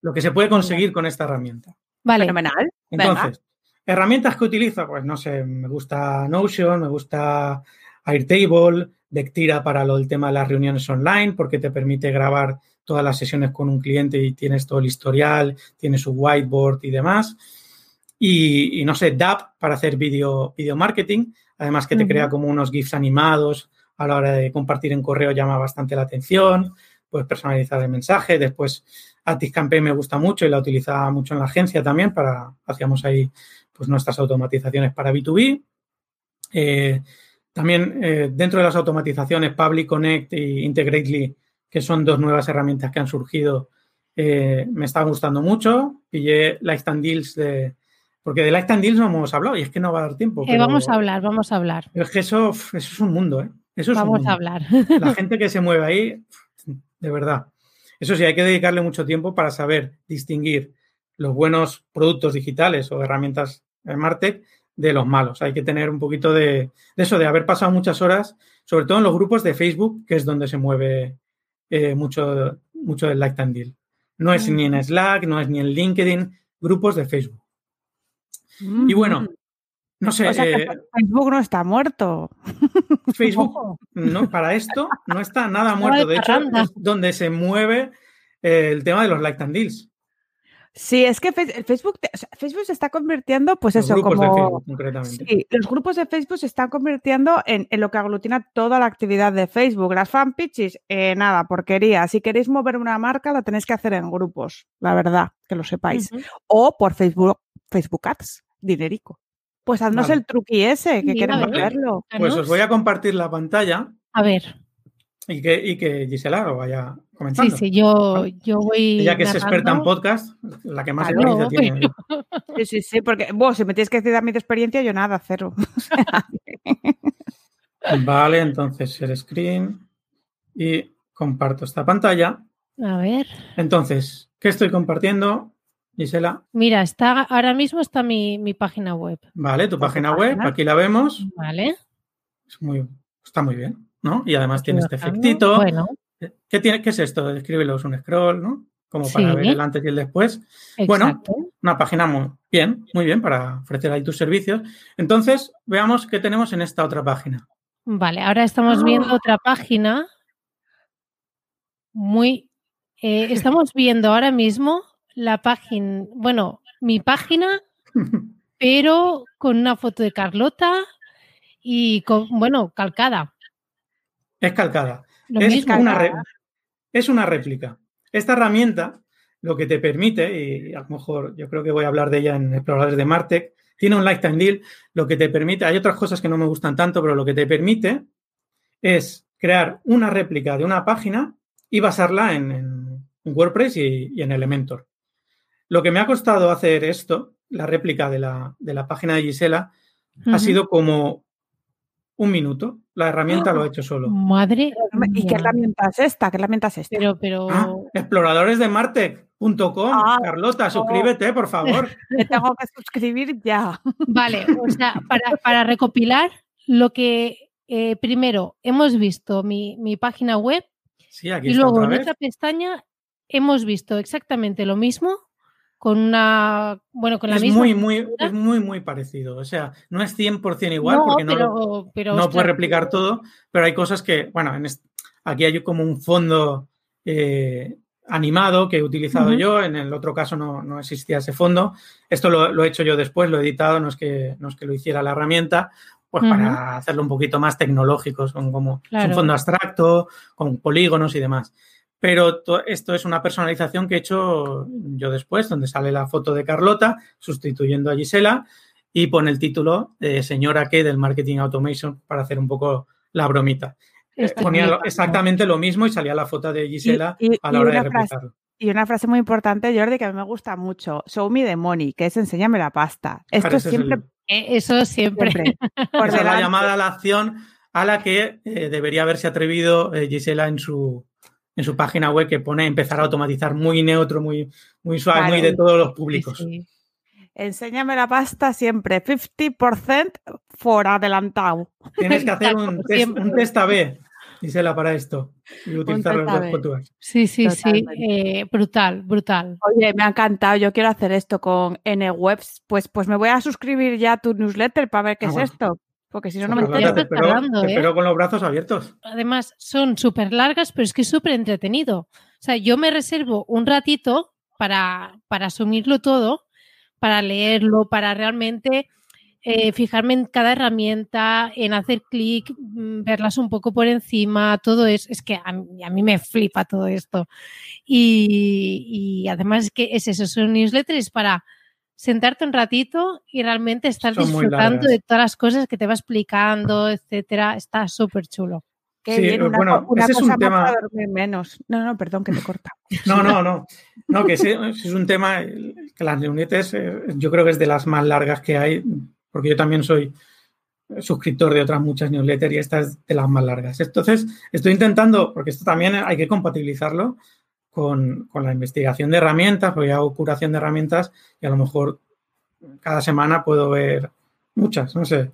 Lo, que, se, puede conseguir con esta herramienta. Vale. Fenomenal. Entonces, herramientas que utilizo, pues no sé, me gusta Notion, me gusta Airtable, Dectira para lo del tema de las reuniones online, porque te permite grabar todas las sesiones con un cliente y tienes todo el historial, tienes su whiteboard y demás. Y, no sé, DAP para hacer video, video marketing, además que te crea como unos GIFs animados a la hora de compartir en correo llama bastante la atención puedes personalizar el mensaje. Después, ActiveCampaign me gusta mucho y la utilizaba mucho en la agencia también para, hacíamos ahí pues nuestras automatizaciones para B2B. Eh, también eh, dentro de las automatizaciones, Public Connect e Integrately, que son dos nuevas herramientas que han surgido, eh, me están gustando mucho. Pillé Lifetime Deals de, Porque de Lifetime Deals no hemos hablado y es que no va a dar tiempo. Pero- vamos a hablar, vamos a hablar. Es que eso, eso es un mundo, ¿eh? Eso es un Vamos mundo. a hablar. La gente que se mueve ahí, de verdad. Eso sí, hay que dedicarle mucho tiempo para saber distinguir los buenos productos digitales o herramientas Martech de los malos. Hay que tener un poquito de, de eso, de haber pasado muchas horas, sobre todo en los grupos de Facebook, que es donde se mueve eh, mucho, mucho del Lifetime Deal. No es ni en Slack, no es ni en LinkedIn, grupos de Facebook. Y bueno, no sé, O sea que eh, Facebook no está muerto. Facebook no, para esto no está nada muerto. de hecho, es donde se mueve eh, el tema de los Lifetime Deals. Sí, es que Facebook, te- o sea, Facebook se está convirtiendo, pues los eso, grupos de como... Facebook, concretamente. Sí, los grupos de Facebook se están convirtiendo en, en lo que aglutina toda la actividad de Facebook. Las fanpages, eh, nada, porquería. Si queréis mover una marca, la tenéis que hacer en grupos, la verdad, que lo sepáis. O por Facebook, Facebook Ads, dinerico. Pues haznos Vale. el truqui ese, que Mira, queremos verlo. Pues os voy a compartir la pantalla A ver, y que, y que Gisela lo vaya sí, comentando. sí, yo, yo voy. Ella que es experta en podcast, la que más Claro, experiencia tiene. Sí, sí, sí, porque, bueno, si me tienes que decir a mi experiencia, yo nada, cero. Vale, entonces share screen y comparto esta pantalla. A ver, Entonces, ¿qué estoy compartiendo, Gisela? mira, está ahora mismo está mi, mi página web, Vale, tu página web, página. aquí la vemos. ¿vale? Es muy, está muy bien, ¿no? Y además tiene este efectito. Bueno, ¿Qué, tiene, ¿Qué es esto? Descríbelo, es un scroll, ¿no? Como para Sí. ver el antes y el después. Bueno. Una página muy bien, muy bien para ofrecer ahí tus servicios. Entonces, veamos qué tenemos en esta otra página. Vale, ahora estamos viendo otra página muy. eh, estamos viendo ahora mismo la página, bueno, mi página, pero con una foto de Carlota y con, bueno, calcada. es calcada. Lo es, mismo. una es una réplica. Esta herramienta lo que te permite, y a lo mejor yo creo que voy a hablar de ella en Exploradores de Martech, tiene un lifetime deal, lo que te permite, hay otras cosas que no me gustan tanto, pero lo que te permite es crear una réplica de una página y basarla en, en WordPress y, y en Elementor. Lo que me ha costado hacer esto, la réplica de la, de la página de Gisela, ha sido como un minuto. La herramienta lo ha hecho solo. Madre. ¿Y qué herramienta es esta? ¿Qué herramienta es esta? Pero, pero. Ah. Ah, Carlota, oh. suscríbete, por favor. Me tengo que suscribir ya. Vale, o sea, para, para recopilar, lo que eh, primero hemos visto mi, mi página web Sí, aquí y está luego otra en otra pestaña hemos visto exactamente lo mismo con una, bueno, con la Es misma. muy, muy, es muy, muy parecido. O sea, no es 100% igual no, porque no, pero, lo- pero, no puede replicar todo, pero hay cosas que, bueno, en est- aquí hay como un fondo eh, animado que he utilizado yo, en el otro caso no, no existía ese fondo. Esto lo, lo he hecho yo después, lo he editado, no es que, no es que lo hiciera la herramienta, pues para hacerlo un poquito más tecnológico, son como es un fondo abstracto, con polígonos y demás. Pero to- esto es una personalización que he hecho yo después, donde sale la foto de Carlota sustituyendo a Gisela y pone el título de señora que del marketing automation para hacer un poco la bromita. Eh, Estoy Ponía lo- exactamente lo mismo y salía la foto de Gisela Y- y- a la hora de una frase- replicarlo. Y una frase muy importante, Jordi, que a mí me gusta mucho. Show me the money, que es enséñame la pasta. Esto Parece siempre, el- Eh, Eso siempre. siempre por Esa es la llamada a la acción a la que eh, debería haberse atrevido eh, Gisela en su, en su página web que pone empezar a automatizar muy neutro, muy, muy suave, muy de todos los públicos. sí. Enséñame la pasta siempre. 50% por adelantado. Tienes que hacer un test, un test AB, Gisela, para esto y utilizar los dos fotos. Sí, sí, sí. Eh, brutal, brutal. Oye, me ha encantado. Yo quiero hacer esto con NWebs. Pues, pues me voy a suscribir ya a tu newsletter para ver qué Ah, es bueno. esto. Porque si no, no me tardando, te ¿eh? espero con los brazos abiertos. Además, son súper largas, pero es que es súper entretenido. O sea, yo me reservo un ratito para, para asumirlo todo, para leerlo, para realmente eh, fijarme en cada herramienta, en hacer clic, mm, verlas un poco por encima, todo es, es que a mí, a mí me flipa todo esto. Y, y además es que es eso, son newsletters para sentarte un ratito y realmente estar Son disfrutando de todas las cosas que te va explicando, etcétera. Está súper chulo. Qué Sí, bien, eh, una, bueno, una ese es un cosa más tema- para dormir menos. No, no, perdón que te corta. No, no, no. No, que ese, ese es un tema que las newsletters eh, yo creo que es de las más largas que hay, porque yo también soy suscriptor de otras muchas newsletters y esta es de las más largas. Entonces, estoy intentando, porque esto también hay que compatibilizarlo con, con la investigación de herramientas, porque yo hago curación de herramientas y a lo mejor cada semana puedo ver muchas, no sé.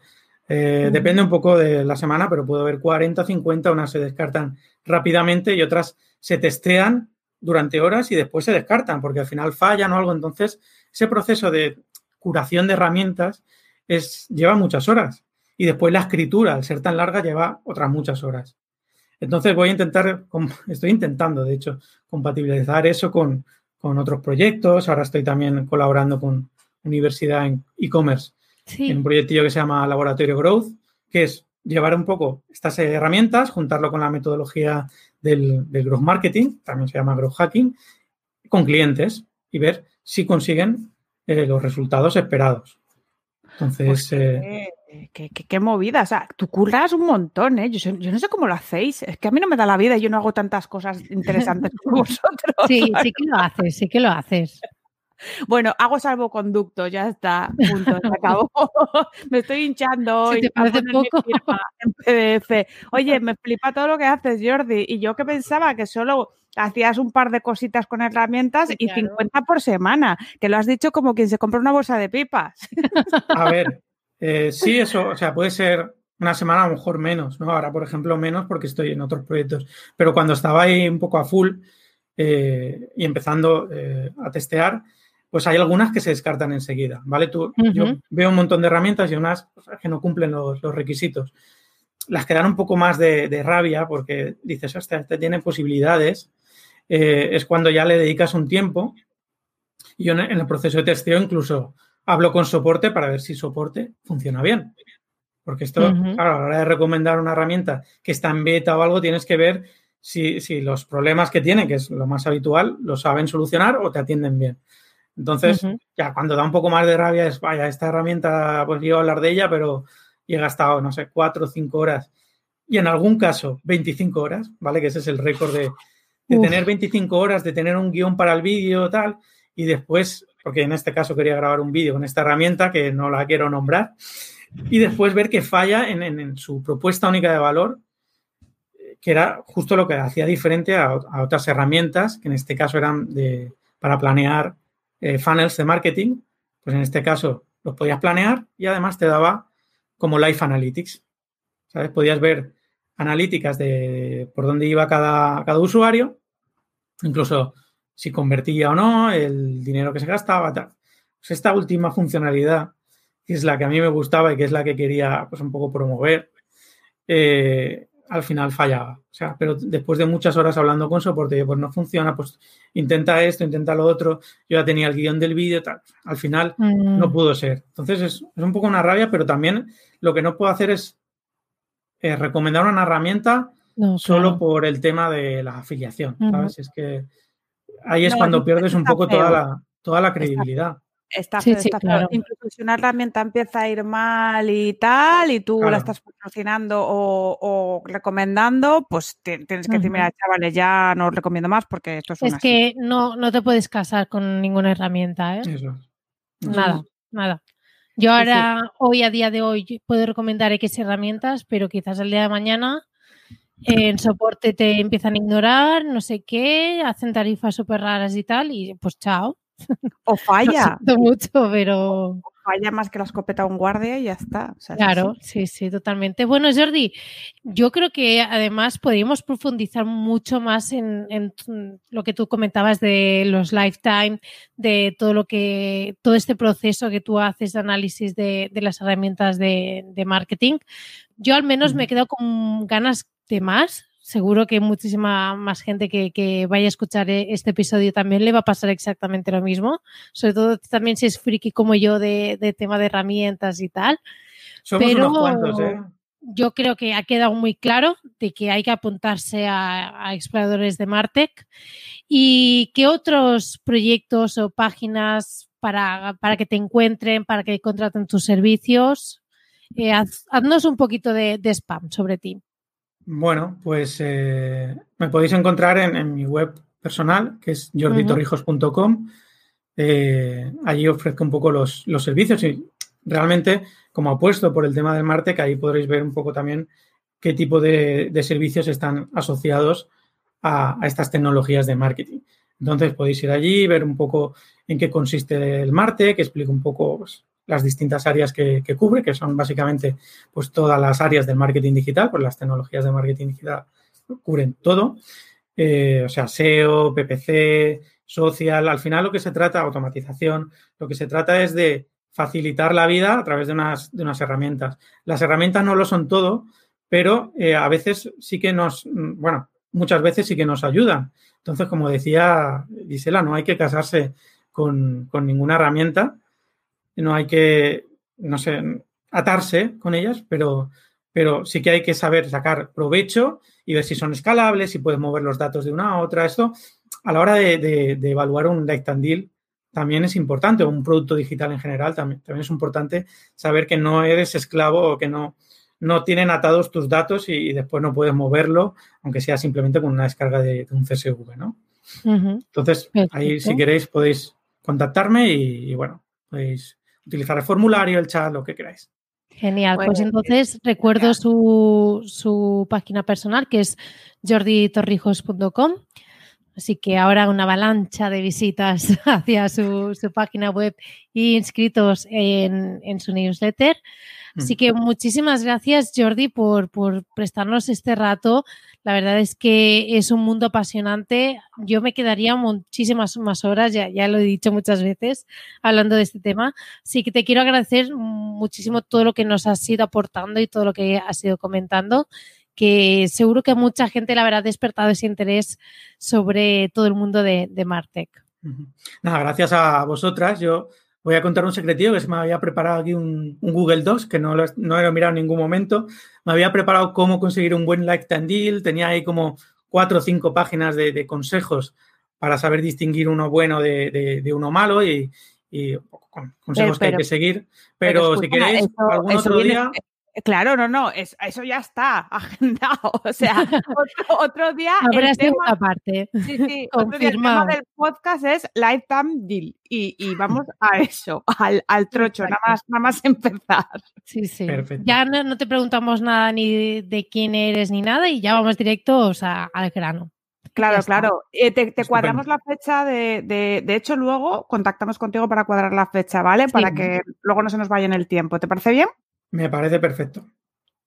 Eh. Depende un poco de la semana, pero puedo ver 40, 50, unas se descartan rápidamente y otras se testean durante horas y después se descartan porque al final fallan o algo. Entonces, ese proceso de curación de herramientas es, lleva muchas horas y después la escritura, al ser tan larga, lleva otras muchas horas. Entonces voy a intentar, estoy intentando, de hecho, compatibilizar eso con, con otros proyectos. Ahora estoy también colaborando con Universidad en e-commerce Sí. en un proyectillo que se llama Laboratorio Growth, que es llevar un poco estas herramientas, juntarlo con la metodología del, del growth marketing, también se llama growth hacking, con clientes y ver si consiguen eh, los resultados esperados. Entonces, Pues eh, qué, qué- qué- movida. O sea, tú curras un montón, ¿eh? Yo, no sé cómo lo hacéis. Es que a mí no me da la vida y yo no hago tantas cosas interesantes como vosotros. Sí, sí que lo haces, sí que lo haces. Bueno, hago salvoconducto, ya está, punto, se acabó. me estoy hinchando ¿Se hoy te parece poco? firma en PDF. Oye, me flipa todo lo que haces, Jordi. Y yo que pensaba que solo hacías un par de cositas con herramientas y Claro. 50 por semana, que lo has dicho como quien se compra una bolsa de pipas. a ver, eh, sí, eso, o sea, puede ser una semana a lo mejor menos, ¿no? Ahora, por ejemplo, menos porque estoy en otros proyectos, pero cuando estaba ahí un poco a full eh, y empezando eh, a testear, pues hay algunas que se descartan enseguida, ¿vale? Tú, Yo veo un montón de herramientas y unas que no cumplen los, los requisitos. Las que dan un poco más de, de rabia porque dices, este tiene posibilidades, eh, es cuando ya le dedicas un tiempo. Y yo en el proceso de testeo incluso hablo con soporte para ver si soporte funciona bien. Porque esto, claro, a la hora de recomendar una herramienta que está en beta o algo, tienes que ver si, si los problemas que tiene, que es lo más habitual, lo saben solucionar o te atienden bien. Entonces, ya cuando da un poco más de rabia es, vaya, esta herramienta, pues yo hablar de ella, pero he gastado, no sé, cuatro o cinco horas. Y en algún caso, 25 horas, ¿vale? Que ese es el récord de, de tener 25 horas, de tener un guion para el vídeo, tal, y después, porque en este caso quería grabar un vídeo con esta herramienta que no la quiero nombrar, y después ver que falla en, su propuesta única de valor, eh, que era justo lo que hacía diferente a, a otras herramientas, que en este caso eran de, para planear eh, funnels de marketing, pues en este caso los podías planear y además te daba como Live Analytics. ¿Sabes? Podías ver analíticas de por dónde iba cada, cada usuario, incluso si convertía o no, el dinero que se gastaba, tal. Pues esta última funcionalidad, que es la que a mí me gustaba y que es la que quería pues un poco promover, eh, al final fallaba. O sea, pero después de muchas horas hablando con soporte, yo, pues no funciona, pues intenta esto, intenta lo otro, yo ya tenía el guion del vídeo, tal. Al final Mm, no pudo ser. Entonces es, es un poco una rabia, pero también lo que no puedo hacer es eh, recomendar una herramienta no, solo claro. por el tema de la afiliación. ¿sabes? Es que ahí es No, cuando eso- pierdes eso un está poco feo. toda la, toda la credibilidad. Está Sí, feo, sí, está feo. claro. Incluso si una herramienta empieza a ir mal y tal, y tú Claro. la estás patrocinando o, o recomendando, pues te- tienes que decir, mira, chavales, ya no os recomiendo más porque esto es una Es que no, no te puedes casar con ninguna herramienta, ¿eh? Eso. Nada, nada. Yo Sí, sí. ahora, hoy a día de hoy, puedo recomendar X herramientas, pero quizás el día de mañana en soporte te empiezan a ignorar, no sé qué, hacen tarifas súper raras y tal, y pues chao. O Lo falla, siento mucho, pero o falla más que la escopeta a un guardia y ya está. O sea, es claro, sí, sí, totalmente. Bueno, Jordi, yo creo que además podríamos profundizar mucho más en, en lo que tú comentabas de los lifetime, de todo lo que, todo este proceso que tú haces de análisis de, de las herramientas de, de marketing. Yo al menos me he Ujú. quedado con ganas de más. Seguro que muchísima más gente que, que vaya a escuchar e- este episodio también le va a pasar exactamente lo mismo. Sobre todo también si es friki como yo de, de tema de herramientas y tal. Somos Pero- unos cuantos, ¿eh? Yo creo que ha quedado muy claro de que hay que apuntarse a, a exploradores de Martech. ¿Y qué otros proyectos o páginas para, para que te encuentren, para que contraten tus servicios? Eh, haz- haznos un poquito de, de spam sobre ti. Bueno, pues eh, me podéis encontrar en, mi web personal, que es jorditorrijos.com. Eh, allí ofrezco un poco los, los, servicios y realmente, como apuesto por el tema del Martec, ahí podréis ver un poco también qué tipo de, servicios están asociados a, estas tecnologías de marketing. Entonces podéis ir allí, ver un poco en qué consiste el Martec, que explico un poco pues, las distintas áreas que, cubre, que son básicamente pues todas las áreas del marketing digital, pues las tecnologías de marketing digital cubren todo, eh, o sea, SEO, PPC, social, al final lo que se trata, automatización, lo que se trata es de facilitar la vida a través de unas, de unas herramientas. Las herramientas no lo son todo, pero eh, a veces sí que nos, bueno, muchas veces sí que nos ayudan. Entonces, como decía Gisela, no hay que casarse con, con ninguna herramienta, no hay que, no sé, atarse con ellas, pero, pero sí que hay que saber sacar provecho y ver si son escalables, si puedes mover los datos de una a otra. Esto, a la hora de, evaluar un and Deal, también es importante, o un producto digital en general, también, también es importante saber que no eres esclavo o que no, no tienen atados tus datos y, después no puedes moverlo, aunque sea simplemente con una descarga de, un CSV, ¿no? Entonces, ahí si queréis podéis contactarme y bueno, podéis utilizar el formulario, el chat, lo que queráis. Genial, pues entonces recuerdo su, página personal que es jorditorrijos.com. Así que ahora una avalancha de visitas hacia su, página web y inscritos en, en su newsletter. Así que muchísimas gracias, Jordi, por, por, prestarnos este rato. La verdad es que es un mundo apasionante. Yo me quedaría muchísimas más horas, ya, ya lo he dicho muchas veces, hablando de este tema. Así que te quiero agradecer muchísimo todo lo que nos has ido aportando y todo lo que has ido comentando que seguro que mucha gente le habrá despertado ese interés sobre todo el mundo de, de Martech. Nada, gracias a vosotras. Yo voy a contar un secretillo que se me había preparado aquí un, Google Docs que no lo, no he mirado en ningún momento. Me había preparado cómo conseguir un buen and deal. Tenía ahí como cuatro o cinco páginas de, consejos para saber distinguir uno bueno de, uno malo y, consejos que hay que seguir. Pero, si queréis, algún otro día. Claro, no, no, eso ya está agendado. O sea, otro, día. Habrá el tema, parte. Sí, sí, otro día el tema del podcast es Lifetime Deal. Y, vamos a eso, al, al trocho, nada más, nada más empezar. Sí, sí. Ya no, te preguntamos nada ni de, quién eres ni nada y ya vamos directos al grano. Claro, claro. Eh, te, cuadramos la fecha de, de, hecho, luego contactamos contigo para cuadrar la fecha, ¿vale? Para que luego no se nos vaya en el tiempo. ¿Te parece bien? Me parece perfecto.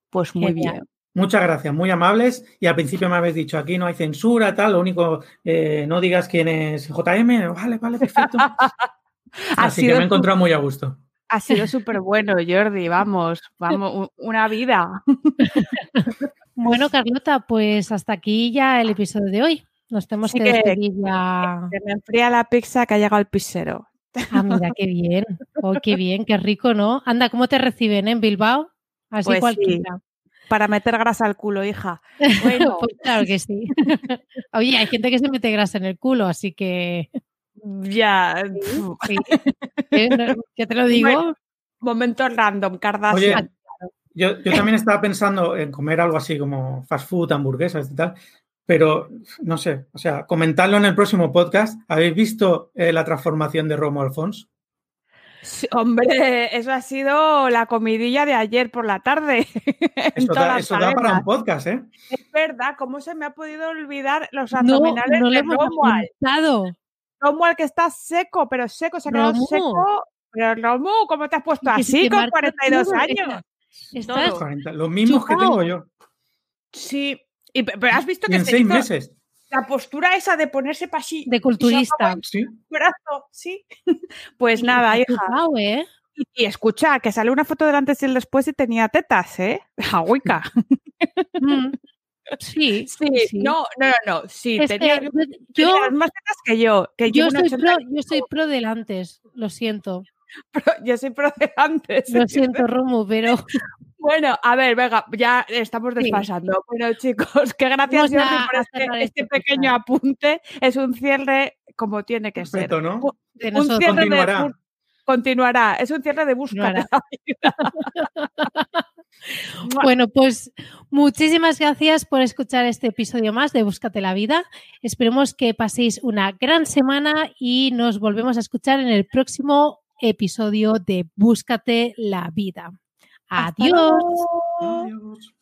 Pues muy bien. Muchas gracias, muy amables. Y al principio me habéis dicho, aquí no hay censura, tal, lo único, eh, no digas quién es JM. Vale, vale, perfecto. Así que me he encontrado muy a gusto. Ha sido súper bueno, Jordi, vamos, vamos, una vida. bueno, Carlota, pues hasta aquí ya el episodio de hoy. Nos tenemos que, despedir ya. me enfría la pizza que ha llegado el pisero. Ah, mira, qué bien. Oh, qué bien, qué rico, ¿no? Anda, ¿cómo te reciben en Bilbao? Así pues cualquiera. Para meter grasa al culo, hija. Bueno, pues claro que sí. Oye, hay gente que se mete grasa en el culo, así que. Ya. Sí. ¿Qué te lo digo? momento random, Kardashian. yo, yo también estaba pensando en comer algo así como fast food, hamburguesas y tal, pero no sé, o sea, comentarlo en el próximo podcast. ¿Habéis visto eh, la transformación de Romo Alfons? hombre, eso ha sido la comidilla de ayer por la tarde. Eso, da, para un podcast, ¿eh? Es verdad, ¿cómo se me ha podido olvidar los abdominales no, de Romuald? Romuald que está seco, pero seco, se ha quedado seco. Pero Romu, ¿cómo te has puesto así con 42 años? Estás los mismos que tengo yo. Sí, pero has visto que en seis meses. La postura esa de ponerse así. De culturista. Sí. Brazo, sí. Pues nada, hija. ¿eh? Y, escucha, que sale una foto del antes y el después y tenía tetas, ¿eh? Agüica. Mm. Sí, sí, sí, No, no, no, Sí, tenía, yo, más tetas que yo. Que yo, soy pro, yo soy pro del antes, lo siento. yo soy pro del antes. Lo siento, Romo, pero. Bueno, a ver, venga, ya estamos desfasando. Bueno, chicos, qué gracias por este, este, este pequeño apunte. Es un cierre como tiene que ser. ¿no? Un, cierre continuará. De, continuará. Es un cierre de búsqueda. Bueno, pues muchísimas gracias por escuchar este episodio más de Búscate la Vida. Esperemos que paséis una gran semana y nos volvemos a escuchar en el próximo episodio de Búscate la Vida. Adiós. Adiós.